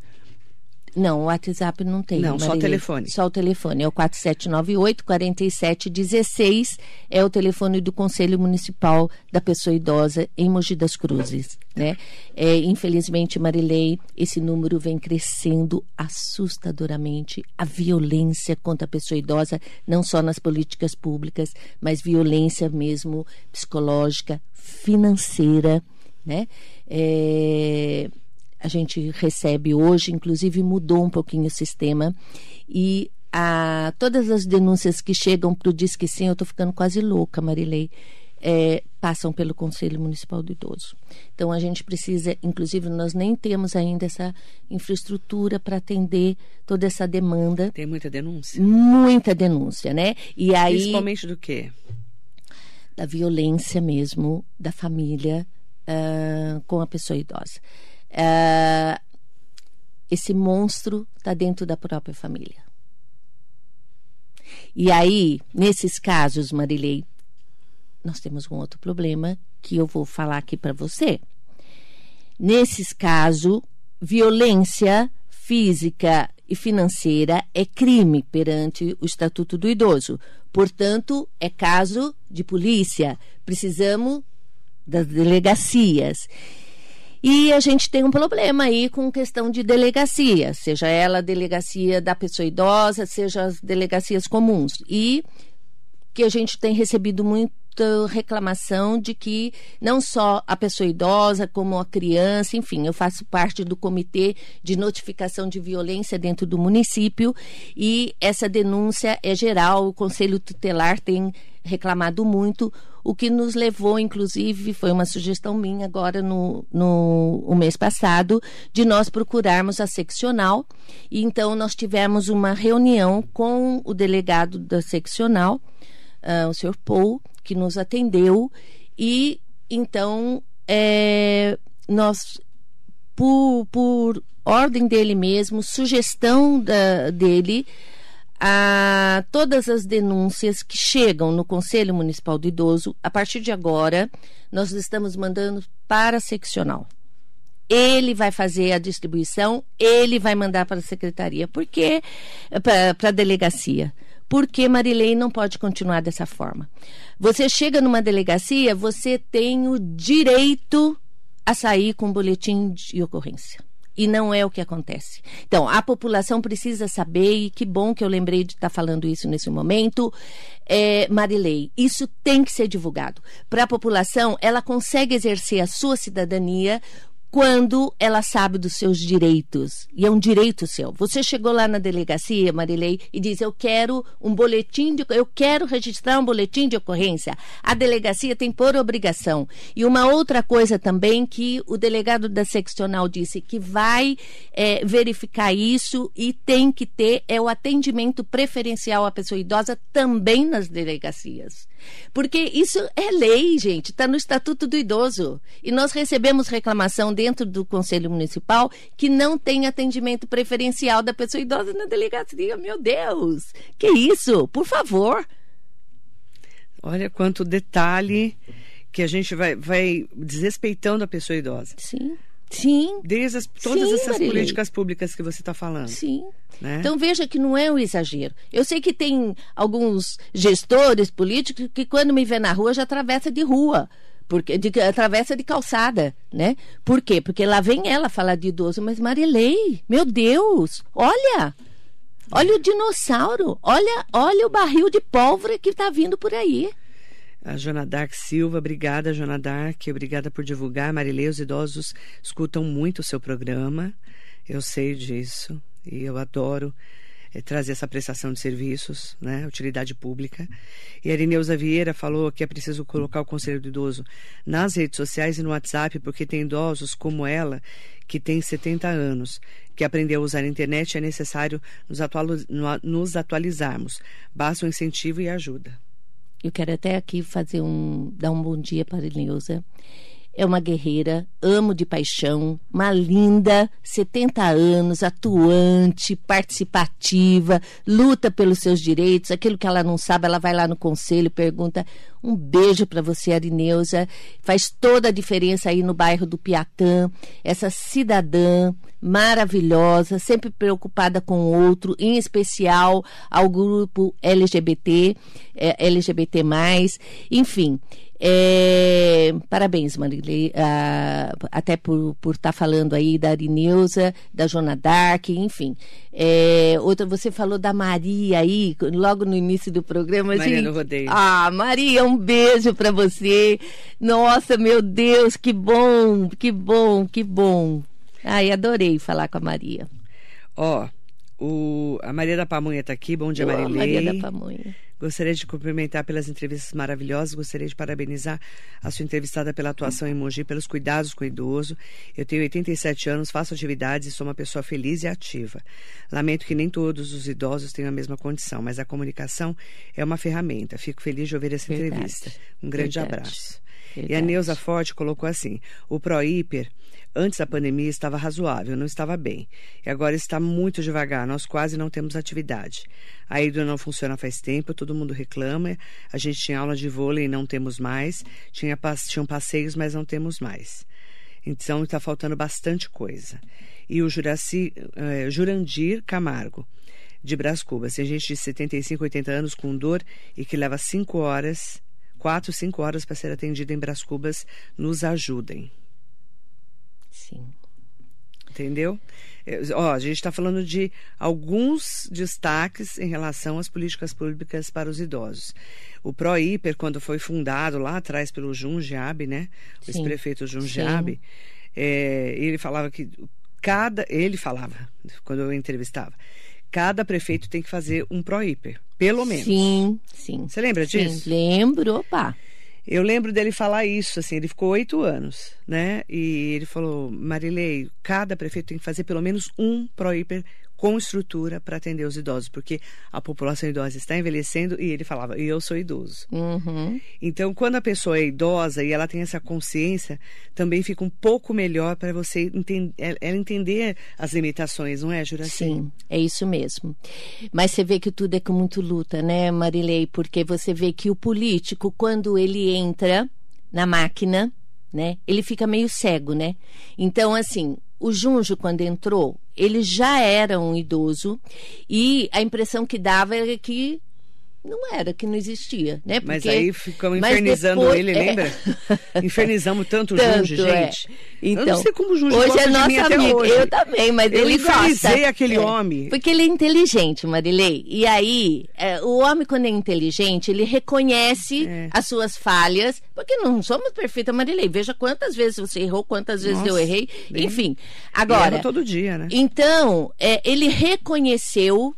Não, o WhatsApp não tem. Não, Marilene. só o telefone. Só o telefone. É o 4798 4716. É o telefone do Conselho Municipal da Pessoa Idosa em Mogi das Cruzes. Né? É, infelizmente, Marilei, esse número vem crescendo assustadoramente. A violência contra a pessoa idosa, não só nas políticas públicas, mas violência mesmo psicológica, financeira. Né? É, a gente recebe hoje, inclusive mudou um pouquinho o sistema e a, todas as denúncias que chegam para o Disque Sim, eu estou ficando quase louca, Marilei, é, passam pelo Conselho Municipal do Idoso. Então a gente precisa, inclusive nós nem temos ainda essa infraestrutura para atender toda essa demanda. Tem muita denúncia? Muita denúncia, né? E aí principalmente do quê? Da violência mesmo da família uh, com a pessoa idosa. Uh, esse monstro está dentro da própria família. E aí, nesses casos, Marilei, nós temos um outro problema que eu vou falar aqui para você. Nesses casos, violência física e financeira é crime perante o Estatuto do Idoso. Portanto, é caso de polícia. Precisamos das delegacias. E a gente tem um problema aí com questão de delegacia, seja ela a delegacia da pessoa idosa, seja as delegacias comuns. E que a gente tem recebido muita reclamação de que não só a pessoa idosa, como a criança, enfim, eu faço parte do comitê de notificação de violência dentro do município e essa denúncia é geral, o Conselho Tutelar tem reclamado muito, o que nos levou, inclusive, foi uma sugestão minha agora no, no o mês passado, de nós procurarmos a seccional. E então nós tivemos uma reunião com o delegado da seccional, uh, o senhor Paul, que nos atendeu, e então é, nós, por, por ordem dele mesmo, sugestão da, dele, a todas as denúncias que chegam no Conselho Municipal do Idoso, a partir de agora, nós estamos mandando para a seccional. ele vai fazer a distribuição, ele vai mandar para a secretaria, porque para a delegacia. Porque Marilei não pode continuar dessa forma. Você chega numa delegacia, você tem o direito a sair com um boletim de ocorrência. E não é o que acontece. Então, a população precisa saber, e que bom que eu lembrei de estar falando isso nesse momento. É, Marilei, isso tem que ser divulgado. Para a população, ela consegue exercer a sua cidadania quando ela sabe dos seus direitos. E é um direito seu. Você chegou lá na delegacia, Marilei, e diz: Eu quero um boletim de. Eu quero registrar um boletim de ocorrência. A delegacia tem por obrigação. E uma outra coisa também que o delegado da seccional disse que vai é, verificar isso e tem que ter é o atendimento preferencial à pessoa idosa também nas delegacias. Porque isso é lei, gente, está no Estatuto do Idoso. E nós recebemos reclamação dentro do Conselho Municipal que não tem atendimento preferencial da pessoa idosa na delegacia. Meu Deus, que isso? Por favor. Olha quanto detalhe que a gente vai, vai desrespeitando a pessoa idosa. Sim. Sim. Desde as, todas Sim, essas Marilei. políticas públicas que você está falando. Sim. Né? Então veja que não é um exagero. Eu sei que tem alguns gestores políticos que quando me vê na rua já atravessa de rua. Porque, de, atravessa de calçada, né? Por quê? Porque lá vem ela falar de idoso, mas Marilei, meu Deus, olha! Olha o dinossauro, olha, olha o barril de pólvora que está vindo por aí. A Jona Dark Silva, obrigada, Jona Dark, obrigada por divulgar. Marilei, os idosos escutam muito o seu programa, eu sei disso, e eu adoro é, trazer essa prestação de serviços, né, utilidade pública. E a Irineuza Vieira falou que é preciso colocar o Conselho do Idoso nas redes sociais e no WhatsApp, porque tem idosos como ela, que tem 70 anos, que aprendeu a usar a internet é necessário nos, nos atualizarmos. Basta o um incentivo e ajuda. Eu quero até aqui fazer um dar um bom dia para a Neuza. É uma guerreira, amo de paixão, uma linda, 70 anos, atuante, participativa, luta pelos seus direitos. Aquilo que ela não sabe, ela vai lá no conselho, pergunta. Um beijo para você, Arineuza. Faz toda a diferença aí no bairro do Piatã. Essa cidadã maravilhosa, sempre preocupada com o outro, em especial ao grupo LGBT, é, LGBT+. Enfim, é, parabéns, Marilei, uh, até por estar tá falando aí da Arineuza, da Jona Dark, enfim. É, outra, você falou da Maria aí, logo no início do programa. Maria gente, no rodeio. Ah, Maria, um beijo para você. Nossa, meu Deus, que bom, que bom, que bom. Ai, adorei falar com a Maria. Ó, oh, a Maria da Pamonha está aqui. Bom dia, Marilei. Maria da Pamonha. Gostaria de cumprimentar pelas entrevistas maravilhosas. Gostaria de parabenizar a sua entrevistada pela atuação em Mogi, pelos cuidados com o idoso. Eu tenho 87 anos, faço atividades e sou uma pessoa feliz e ativa. Lamento que nem todos os idosos tenham a mesma condição, mas a comunicação é uma ferramenta. Fico feliz de ouvir essa Verdade. entrevista. Um grande Verdade. abraço. Verdade. E a Neuza Forte colocou assim: o ProHiper Antes da pandemia estava razoável, não estava bem. E agora está muito devagar, nós quase não temos atividade. A hidro não funciona faz tempo, todo mundo reclama. A gente tinha aula de vôlei e não temos mais. Tinha, tinham passeios, mas não temos mais. Então está faltando bastante coisa. E o Juraci, eh, Jurandir Camargo, de Brás Cubas. Tem gente de 75, 80 anos com dor e que leva 5 horas, 4, 5 horas para ser atendida em Brás Cubas. Nos ajudem. Sim. Entendeu? É, ó, a gente está falando de alguns destaques em relação às políticas públicas para os idosos. O ProHiper, quando foi fundado lá atrás pelo Jundiabe, né? O ex-prefeito Jundiabe, é, ele falava que cada. Ele falava, quando eu entrevistava, cada prefeito tem que fazer um ProHiper, pelo menos. Sim, sim. Você lembra disso? Sim, lembro, opa. Eu lembro dele falar isso, assim, ele ficou oito anos, né? E ele falou, Marilei, cada prefeito tem que fazer pelo menos um ProHiper com estrutura para atender os idosos, porque a população idosa está envelhecendo e ele falava, e eu sou idoso. Uhum. Então, quando a pessoa é idosa e ela tem essa consciência, também fica um pouco melhor para você entender, ela entender as limitações, não é, Juraci? Sim, é isso mesmo. Mas você vê que tudo é com muito luta, né, Marilei? Porque você vê que o político, quando ele entra na máquina, né? Ele fica meio cego, né? Então, assim, o Junjo, quando entrou, ele já era um idoso e a impressão que dava era que não era, que não existia, né? Porque, mas aí ficamos infernizando depois, ele, é... lembra? Infernizamos tanto o Junge, é. gente. É. Então, eu não sei como o Junge hoje é nosso amigo. Hoje. Eu também, mas eu ele gosta. aquele é. homem. Porque ele é inteligente, Marilei. E aí, é, o homem, quando é inteligente, ele reconhece é. as suas falhas, porque não somos perfeitas, Marilei. Veja quantas vezes você errou, quantas vezes Nossa, eu errei. Bem... Enfim, agora... todo dia, né? Então, ele reconheceu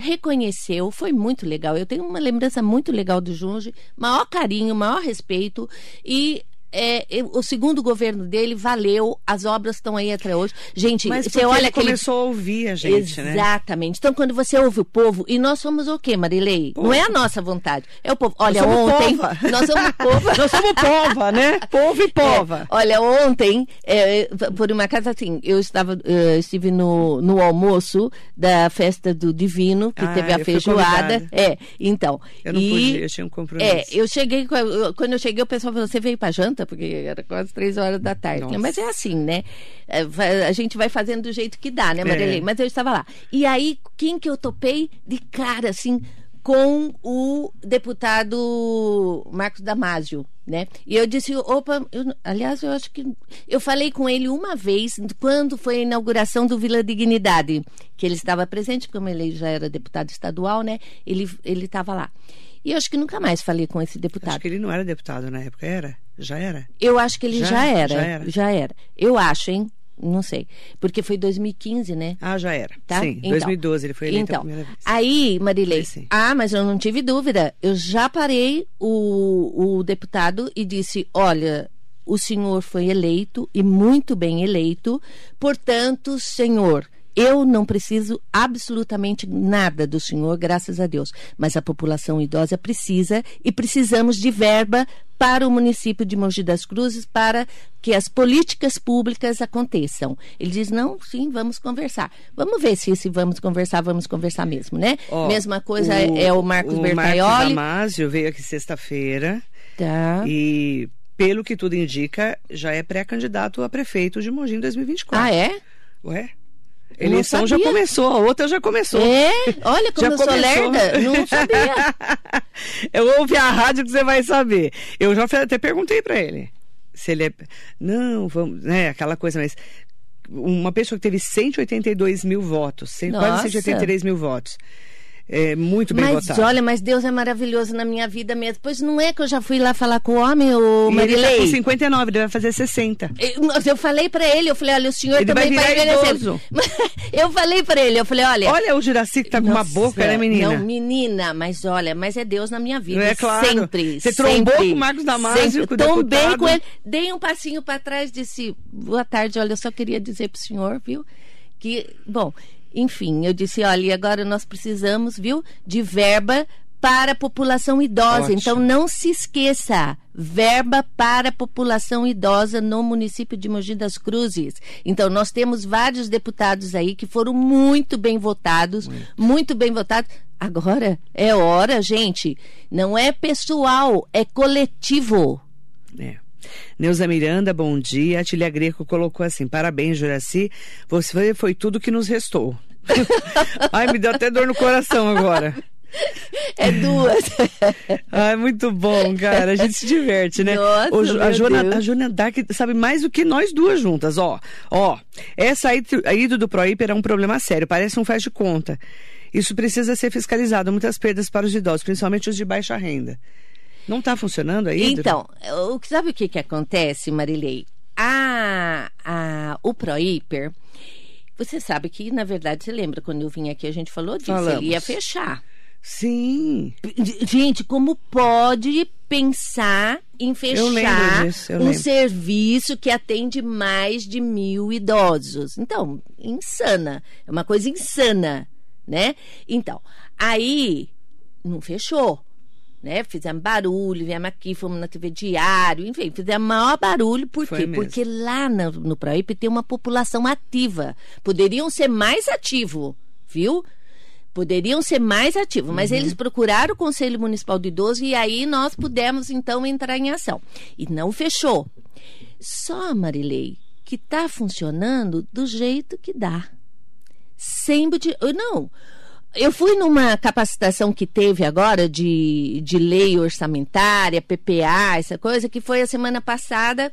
reconheceu, foi muito legal. Eu tenho uma lembrança muito legal do Junge, maior carinho, maior respeito e é, o segundo governo dele valeu, as obras estão aí até hoje. Gente, Mas você olha ele começou a ouvir a gente, né? Exatamente. Né? Então, quando você ouve o povo, e nós somos o quê, Marilei? Povo. Não é a nossa vontade, é o povo. Olha, nós ontem. Pova. Nós somos povo. nós somos pova, né? Povo e pova. É, olha, ontem, é, por uma casa assim, eu estava, eu estive no, no almoço da festa do Divino, que ah, teve a feijoada. É, então. Eu não e, podia, eu tinha um compromisso. É, eu cheguei, quando eu cheguei, o pessoal falou: você veio pra janta? Porque era quase três horas da tarde. Nossa. Mas é assim, né? É, a gente vai fazendo do jeito que dá, né, Marilene? É. Mas eu estava lá. E aí, quem que eu topei de cara, assim, com o deputado Marcos Damasio, né? E eu disse, opa, eu, aliás, eu acho que eu falei com ele uma vez quando foi a inauguração do Vila Dignidade, que ele estava presente, porque como ele já era deputado estadual, né? Ele ele estava lá. E eu acho que nunca mais falei com esse deputado. Acho que ele não era deputado na época, era? Já era? Eu acho que ele já, já, era, já era. Já era. Eu acho, hein? Não sei. Porque foi 2015, né? Ah, já era. Tá? Sim, então, 2012 ele foi eleito então. Aí, Marilei, ah, mas eu não tive dúvida. Eu já parei o, o deputado e disse: olha, o senhor foi eleito e muito bem eleito, portanto, senhor eu não preciso absolutamente nada do senhor, graças a Deus. Mas a população idosa precisa e precisamos de verba para o município de Mogi das Cruzes para que as políticas públicas aconteçam. Ele diz: não, sim, vamos conversar. Vamos ver se, se vamos conversar, vamos conversar mesmo, né? Oh, Mesma coisa o, é o Marcos o Bertaioli. Marcos Damasio veio aqui sexta-feira. Tá. E, pelo que tudo indica, já é pré-candidato a prefeito de Mogi em 2024. Ah, é? Ué? Eleição já começou, a outra já começou. É? Olha como já eu começou. sou lerda, não sabia. eu ouvi a rádio que você vai saber. Eu já até perguntei para ele se ele é. Não, vamos, né? Aquela coisa, mas uma pessoa que teve 182 mil votos, quase 183 mil votos é, muito bem mas, votado. olha, mas Deus é maravilhoso na minha vida mesmo. Pois não é que eu já fui lá falar com o homem, o Marilei? Ele tá com 59, ele vai fazer 60. Eu, eu falei para ele, eu falei, olha, o senhor ele também vai, vai envelhecer. eu falei para ele, eu falei, olha... Olha o Juraci que tá com uma boca, né, menina? Não, menina, mas olha, mas é Deus na minha vida. É claro. Sempre, Você trombou com o Marcos Damasio, com o Tombei com ele, dei um passinho para trás, disse, boa tarde, olha, eu só queria dizer pro senhor, viu, que, bom... Enfim, eu disse, olha, agora nós precisamos, viu, de verba para a população idosa. Ótimo. Então não se esqueça, verba para a população idosa no município de Mogi das Cruzes. Então nós temos vários deputados aí que foram muito bem votados, muito, muito bem votados. Agora é hora, gente, não é pessoal, é coletivo. É. Neuza Miranda, bom dia. A Tilia Greco colocou assim: parabéns, Juraci. Você foi tudo que nos restou. Ai, me deu até dor no coração agora. É duas. Ai, muito bom, cara. A gente se diverte, né? Nossa, o, a, a Joana Dark sabe mais do que nós duas juntas. Ó, ó. Essa ida do Proíper é um problema sério. Parece um faz de conta. Isso precisa ser fiscalizado. Muitas perdas para os idosos, principalmente os de baixa renda. Não está funcionando aí? Então, o, sabe o que, que acontece, Marilei? A, a, o Proíper, você sabe que, na verdade, você lembra quando eu vim aqui, a gente falou disso, Falamos. ele ia fechar. Sim. Gente, como pode pensar em fechar disso, um serviço que atende mais de mil idosos? Então, insana. É uma coisa insana, né? Então, aí não fechou né? Fizemos barulho, viemos aqui, fomos na TV Diário, enfim, fizemos maior barulho, por quê? Porque lá no, no Proípe tem uma população ativa. Poderiam ser mais ativos, viu? Poderiam ser mais ativos, mas uhum. eles procuraram o Conselho Municipal do Idoso e aí nós pudemos então entrar em ação. E não fechou. Só, Marilei, que está funcionando do jeito que dá. Sem. Não. Eu fui numa capacitação que teve agora de, de lei orçamentária, PPA, essa coisa, que foi a semana passada,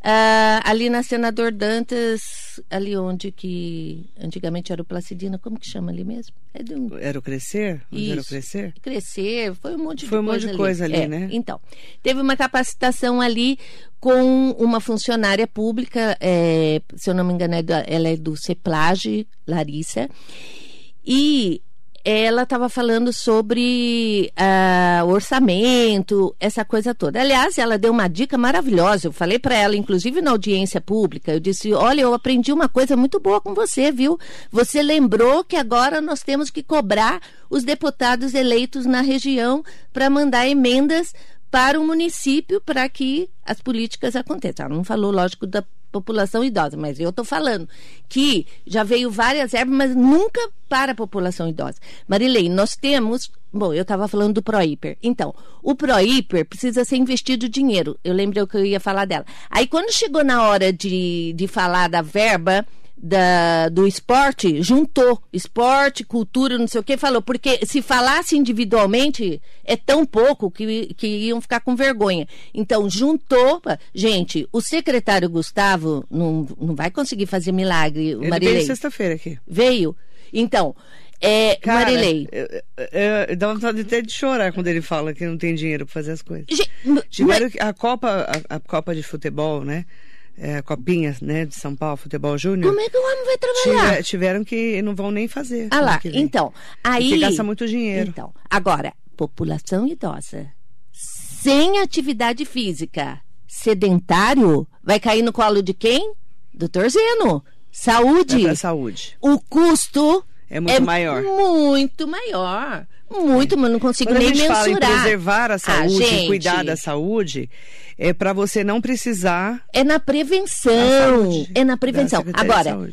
uh, ali na Senador Dantas, ali onde que antigamente era o Placidina, como que chama ali mesmo? É um... Era o Crescer? Onde era o Crescer? Crescer, foi um monte foi de um coisa monte de coisa ali, é, né? Então, teve uma capacitação ali com uma funcionária pública, é, se eu não me engano, é ela é do CEPLAGE, Larissa, e ela estava falando sobre uh, orçamento, essa coisa toda. Aliás, ela deu uma dica maravilhosa. Eu falei para ela, inclusive na audiência pública, eu disse: Olha, eu aprendi uma coisa muito boa com você, viu? Você lembrou que agora nós temos que cobrar os deputados eleitos na região para mandar emendas para o município para que as políticas aconteçam. Ela não falou, lógico, da população idosa, mas eu estou falando que já veio várias ervas, mas nunca para a população idosa. Marilei, nós temos. Bom, eu estava falando do ProHiper. Então, o ProHiper precisa ser investido dinheiro. Eu lembrei que eu ia falar dela. Aí, quando chegou na hora de, de falar da verba da, do esporte juntou esporte, cultura, não sei o que, falou, porque se falasse individualmente é tão pouco que, que iam ficar com vergonha. Então, juntou, gente, o secretário Gustavo não, não vai conseguir fazer milagre, Ele Marilei. veio sexta-feira aqui. Veio. Então, é, Cara, Marilei. Eu, eu, eu, dá vontade até de chorar quando ele fala que não tem dinheiro para fazer as coisas. Gente, Tiveram a Copa, a, a Copa de futebol, né? É, Copinha, né, de São Paulo, Futebol Júnior. Como é que o homem vai trabalhar? Tiver, tiveram que não vão nem fazer. Ah lá, então, aí... Porque gasta muito dinheiro. Então, agora, população idosa, sem atividade física, sedentário, vai cair no colo de quem? Doutor Zeno. Saúde. É saúde. O custo é muito é maior. Muito maior. Muito, mas não consigo Quando nem a gente mensurar. Fala em preservar a saúde, ah, gente, cuidar da saúde, é para você não precisar. É na prevenção. É na prevenção. Agora,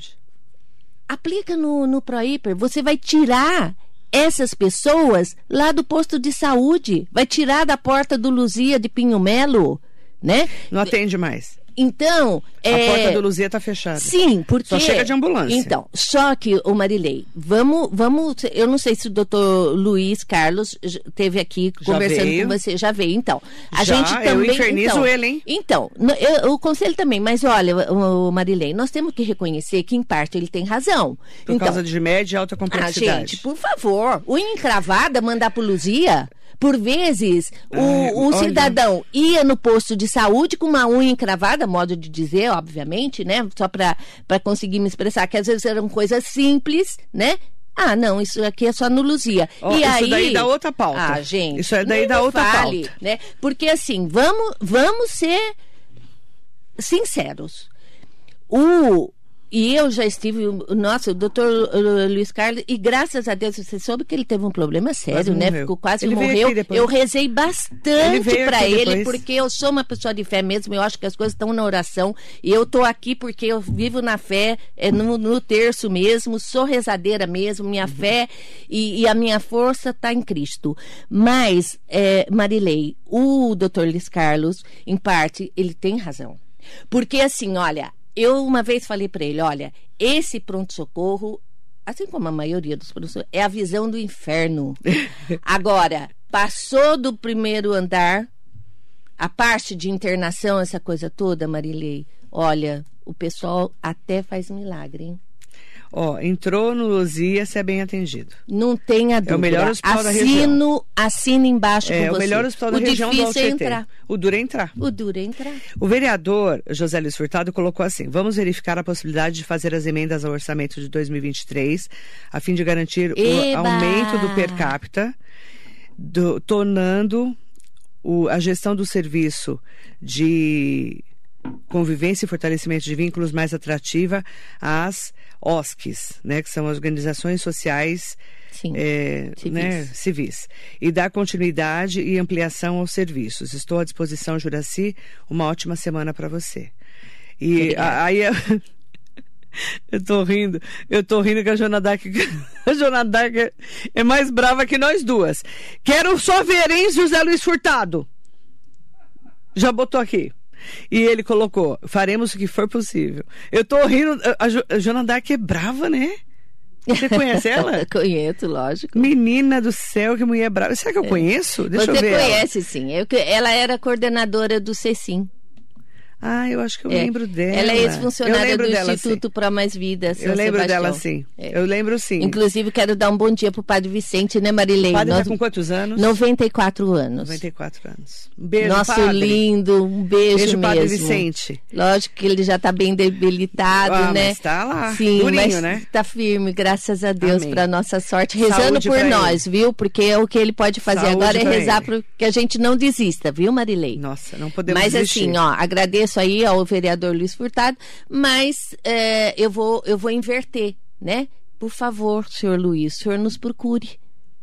aplica no, no ProHiper, você vai tirar essas pessoas lá do posto de saúde, vai tirar da porta do Luzia de Pinho Melo, né? Não atende mais. Então. A é... porta do Luzia está fechada. Sim, porque. Só chega de ambulância. Então, só que, o Marilei, vamos, vamos. Eu não sei se o doutor Luiz Carlos teve aqui já conversando veio. com você. Já veio, então. A já, gente também. Eu infernizo então, ele, hein? Então, eu, o conselho também, mas olha, o Marilei, nós temos que reconhecer que, em parte, ele tem razão. Por então, causa de média e alta complexidade. Ah, gente, por favor, unha encravada, mandar pro Luzia. Por vezes, o, o cidadão ia no posto de saúde com uma unha encravada, modo de dizer, obviamente, né? Só para conseguir me expressar, que às vezes eram coisas simples, né? Ah, não, isso aqui é só no Luzia. Oh, e isso aí, daí dá outra pauta. Ah, gente. Isso é daí da outra fale, pauta. Né? Porque assim, vamos, vamos ser sinceros. O, e eu já estive, nossa, o doutor Luiz Carlos, e graças a Deus você soube que ele teve um problema sério, né? Ficou quase ele morreu. Eu rezei bastante para ele, porque eu sou uma pessoa de fé mesmo, eu acho que as coisas estão na oração. E eu tô aqui porque eu vivo na fé, é no, no terço mesmo, sou rezadeira mesmo, minha uhum. fé e, e, a minha força está em Cristo. Mas, é, Marilei, o doutor Luiz Carlos, em parte, ele tem razão. Porque assim, olha, eu uma vez falei para ele: olha, esse pronto-socorro, assim como a maioria dos pronto é a visão do inferno. Agora, passou do primeiro andar, a parte de internação, essa coisa toda, Marilei, olha, o pessoal até faz milagre, hein? Ó, entrou no Luzia, você é bem atendido. Não tenha dúvida. É o melhor hospital assino, da região. Assina embaixo é, com. É o melhor hospital o da região do difícil é entrar. O duro é entrar. O duro é entrar. O vereador José Luiz Furtado colocou assim: vamos verificar a possibilidade de fazer as emendas ao orçamento de 2023, a fim de garantir Eba! o aumento do per capita, do, tornando o, a gestão do serviço de convivência e fortalecimento de vínculos mais atrativa às OSCs, né, que são as organizações sociais Sim, é, civis. Né, civis, e dar continuidade e ampliação aos serviços. Estou à disposição, Juraci. Uma ótima semana para você. E a, aí eu tô rindo, eu tô rindo que a Joana Dark, a é, é mais brava que nós duas. Quero só ver, hein, José Luiz Furtado? Já botou aqui. E ele colocou: faremos o que for possível. Eu tô rindo. A, jo, a Dark é brava, né? Você conhece ela? Conheço, lógico. Menina do céu, que mulher brava. Será que eu conheço? Deixa Você eu ver. conhece, ela. sim. Eu, ela era coordenadora do CECIM. Ah, eu acho que eu é. lembro dela. Ela é ex-funcionária do dela, Instituto sim. para Mais Vida. São eu lembro Sebastião. dela, sim. É. Eu lembro, sim. Inclusive, quero dar um bom dia pro Padre Vicente, né, Marilei? O padre Nós... tá com quantos anos? 94 anos. 94 anos. Um beijo, Nosso padre. lindo, um beijo, beijo mesmo. Padre Vicente. Lógico que ele já tá bem debilitado, ah, né? Mas tá lá, sim, durinho, mas né? tá firme, graças a Deus, para nossa sorte. Rezando Saúde por nós, ele. viu? Porque é o que ele pode fazer Saúde agora é rezar para que a gente não desista, viu, Marilei? Nossa, não podemos Mas desistir. assim, ó, agradeço aí ao vereador Luiz Furtado, mas é, eu, vou, eu vou inverter, né? Por favor, senhor Luiz, o senhor nos procure,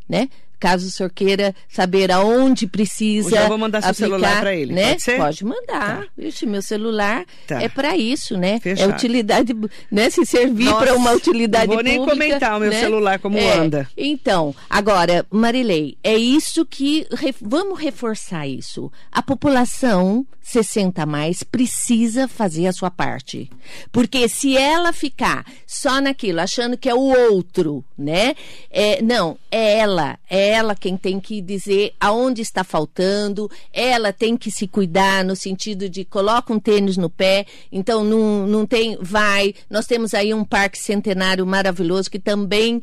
né? Caso o senhor queira saber aonde precisa. Eu vou mandar seu aplicar, celular para ele. Né? Pode, ser? Pode mandar. Tá. Meu celular tá. é para isso, né? Fechado. É utilidade, né? Se servir para uma utilidade não vou pública. nem comentar o meu né? celular como é. anda. Então, agora, Marilei, é isso que re, vamos reforçar isso. A população 60 a mais precisa fazer a sua parte. Porque se ela ficar só naquilo, achando que é o outro, né? É, não, é ela, é ela quem tem que dizer aonde está faltando, ela tem que se cuidar no sentido de coloca um tênis no pé, então não, não tem, vai. Nós temos aí um parque centenário maravilhoso que também,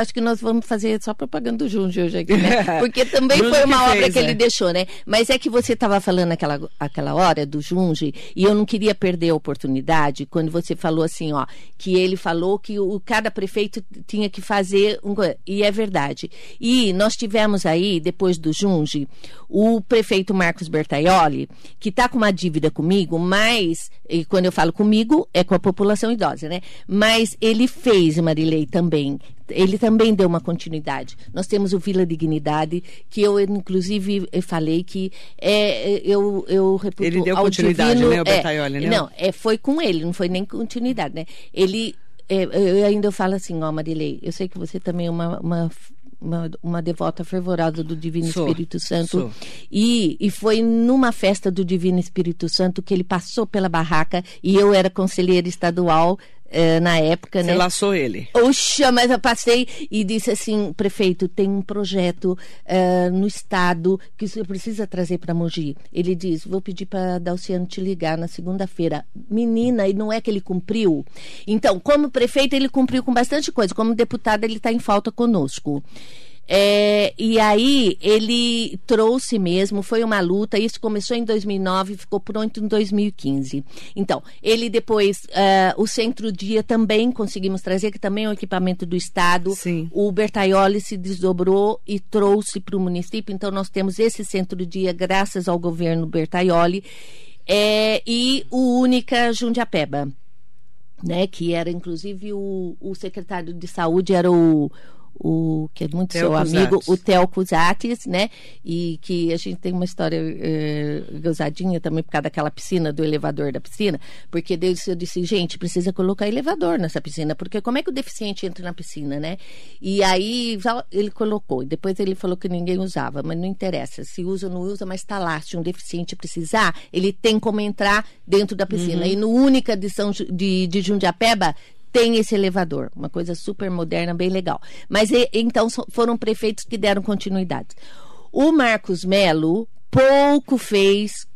acho que nós vamos fazer só propaganda do Junge hoje aqui, né? Porque também foi uma obra fez, que é. ele deixou, né? Mas é que você estava falando aquela aquela hora do Junge, e eu não queria perder a oportunidade quando você falou assim, ó, que ele falou que o, cada prefeito tinha que fazer um, e é verdade. E nós tivemos aí, depois do Junge, o prefeito Marcos Bertaioli, que está com uma dívida comigo, mas, e quando eu falo comigo, é com a população idosa, né? Mas ele fez, Marilei, também ele também deu uma continuidade. Nós temos o Vila Dignidade, que eu, inclusive, eu falei que é, eu, eu reputo Ele deu continuidade, divino, né, o Bertaioli, é, né? Não, é, foi com ele, não foi nem continuidade, né? Ele, é, eu ainda falo assim, ó, Marilei, eu sei que você também é uma, uma uma, uma, devota fervorosa do Divino sou, Espírito Santo. Sou. E, e foi numa festa do Divino Espírito Santo que ele passou pela barraca e eu era conselheira estadual eh, na época, Você né? laçou ele. Oxa, mas eu passei e disse assim, prefeito, tem um projeto uh, no estado que você precisa trazer para Mogi. Ele diz, vou pedir para Dalciano te ligar na segunda-feira. Menina, e não é que ele cumpriu? Então, como prefeito, ele cumpriu com bastante coisa. Como deputado, ele está em falta conosco. É, e aí ele trouxe mesmo, foi uma luta, isso começou em 2009 ficou pronto em 2015. Então, ele depois, uh, o Centro-Dia também conseguimos trazer, que também é um equipamento do Estado. Sim. O Bertaioli se desdobrou e trouxe para o município, então nós temos esse Centro-Dia graças ao governo Bertaioli. É, e o Única Jundiapeba, né, que era inclusive o, o secretário de saúde, era o o que é muito Theo seu amigo, o Theo Cusates, né? E que a gente tem uma história eh, gozadinha também por causa daquela piscina, do elevador da piscina, porque Deus eu disse, gente, precisa colocar elevador nessa piscina, porque como é que o deficiente entra na piscina, né? E aí ele colocou, e depois ele falou que ninguém usava, mas não interessa, se usa ou não usa, mas está lá, se um deficiente precisar, ele tem como entrar dentro da piscina. E no única de, São, de, de Jundiapeba tem esse elevador, uma coisa super moderna, bem legal. Mas então foram prefeitos que deram continuidade. O Marcos Melo pouco fez,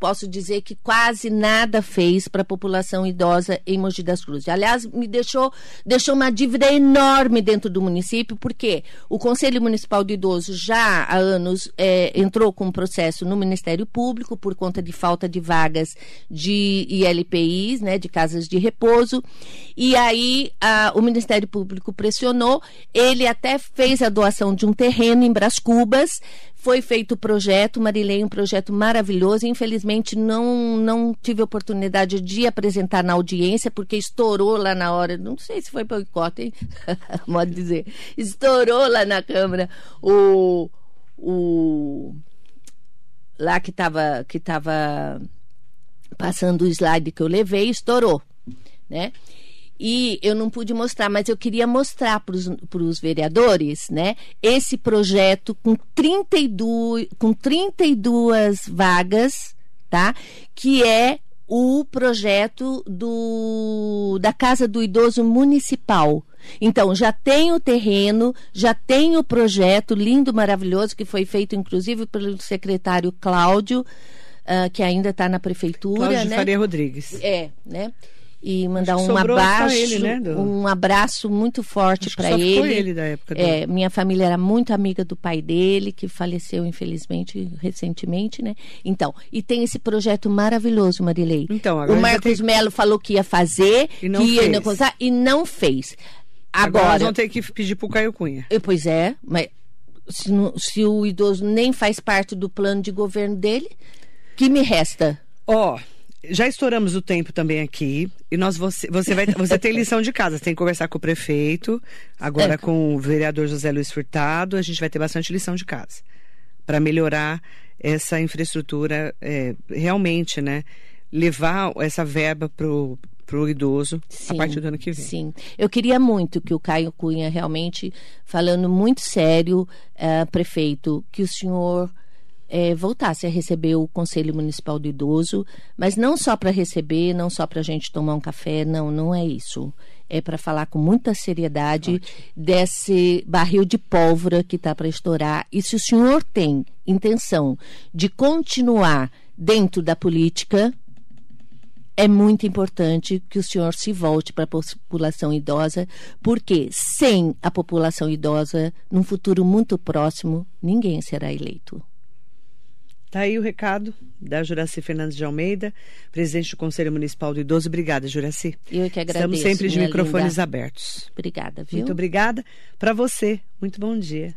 posso dizer que quase nada fez para a população idosa em Mogi das Cruzes. Aliás, me deixou, deixou uma dívida enorme dentro do município, porque o Conselho Municipal de Idoso já há anos eh, entrou com um processo no Ministério Público por conta de falta de vagas de ILPIs, né, de casas de repouso. E aí ah, o Ministério Público pressionou, ele até fez a doação de um terreno em Bras Cubas. Foi feito o projeto, Marilei, um projeto maravilhoso. Infelizmente, não, não tive oportunidade de apresentar na audiência, porque estourou lá na hora. Não sei se foi boicote, hein? Modo dizer. Estourou lá na Câmara o. o lá que estava que tava passando o slide que eu levei, estourou, né? E eu não pude mostrar, mas eu queria mostrar para os vereadores, né, esse projeto com 32, com 32 vagas, tá? Que é o projeto do, da Casa do Idoso Municipal. Então, já tem o terreno, já tem o projeto lindo, maravilhoso, que foi feito inclusive pelo secretário Cláudio, uh, que ainda está na prefeitura. Cláudio né? Faria Rodrigues. É, né? E mandar um abraço, ele, né, do... um abraço muito forte para ele. ele da época. Do... É, minha família era muito amiga do pai dele, que faleceu infelizmente recentemente, né? Então, e tem esse projeto maravilhoso, Marilei. Então, agora o Marcos ter... Melo falou que ia fazer, e não que ia fez. e não fez. Agora, agora vamos ter que pedir para o Caio Cunha. Pois é, mas se, se o idoso nem faz parte do plano de governo dele, que me resta? Ó, oh, já estouramos o tempo também aqui e nós você você vai você tem lição de casa, você tem que conversar com o prefeito, agora é. com o vereador José Luiz Furtado, a gente vai ter bastante lição de casa para melhorar essa infraestrutura é, realmente, né? Levar essa verba pro pro idoso sim, a partir do ano que vem. Sim, eu queria muito que o Caio Cunha realmente falando muito sério, uh, prefeito, que o senhor é, voltasse a receber o Conselho Municipal do Idoso, mas não só para receber, não só para a gente tomar um café, não, não é isso. É para falar com muita seriedade Ótimo. desse barril de pólvora que está para estourar. E se o senhor tem intenção de continuar dentro da política, é muito importante que o senhor se volte para a população idosa, porque sem a população idosa, num futuro muito próximo, ninguém será eleito. Tá aí o recado da Juraci Fernandes de Almeida, presidente do Conselho Municipal do Idoso. Obrigada, Juraci. Eu que agradeço. Estamos sempre de microfones linda. abertos. Obrigada, viu? Muito obrigada. Para você, muito bom dia.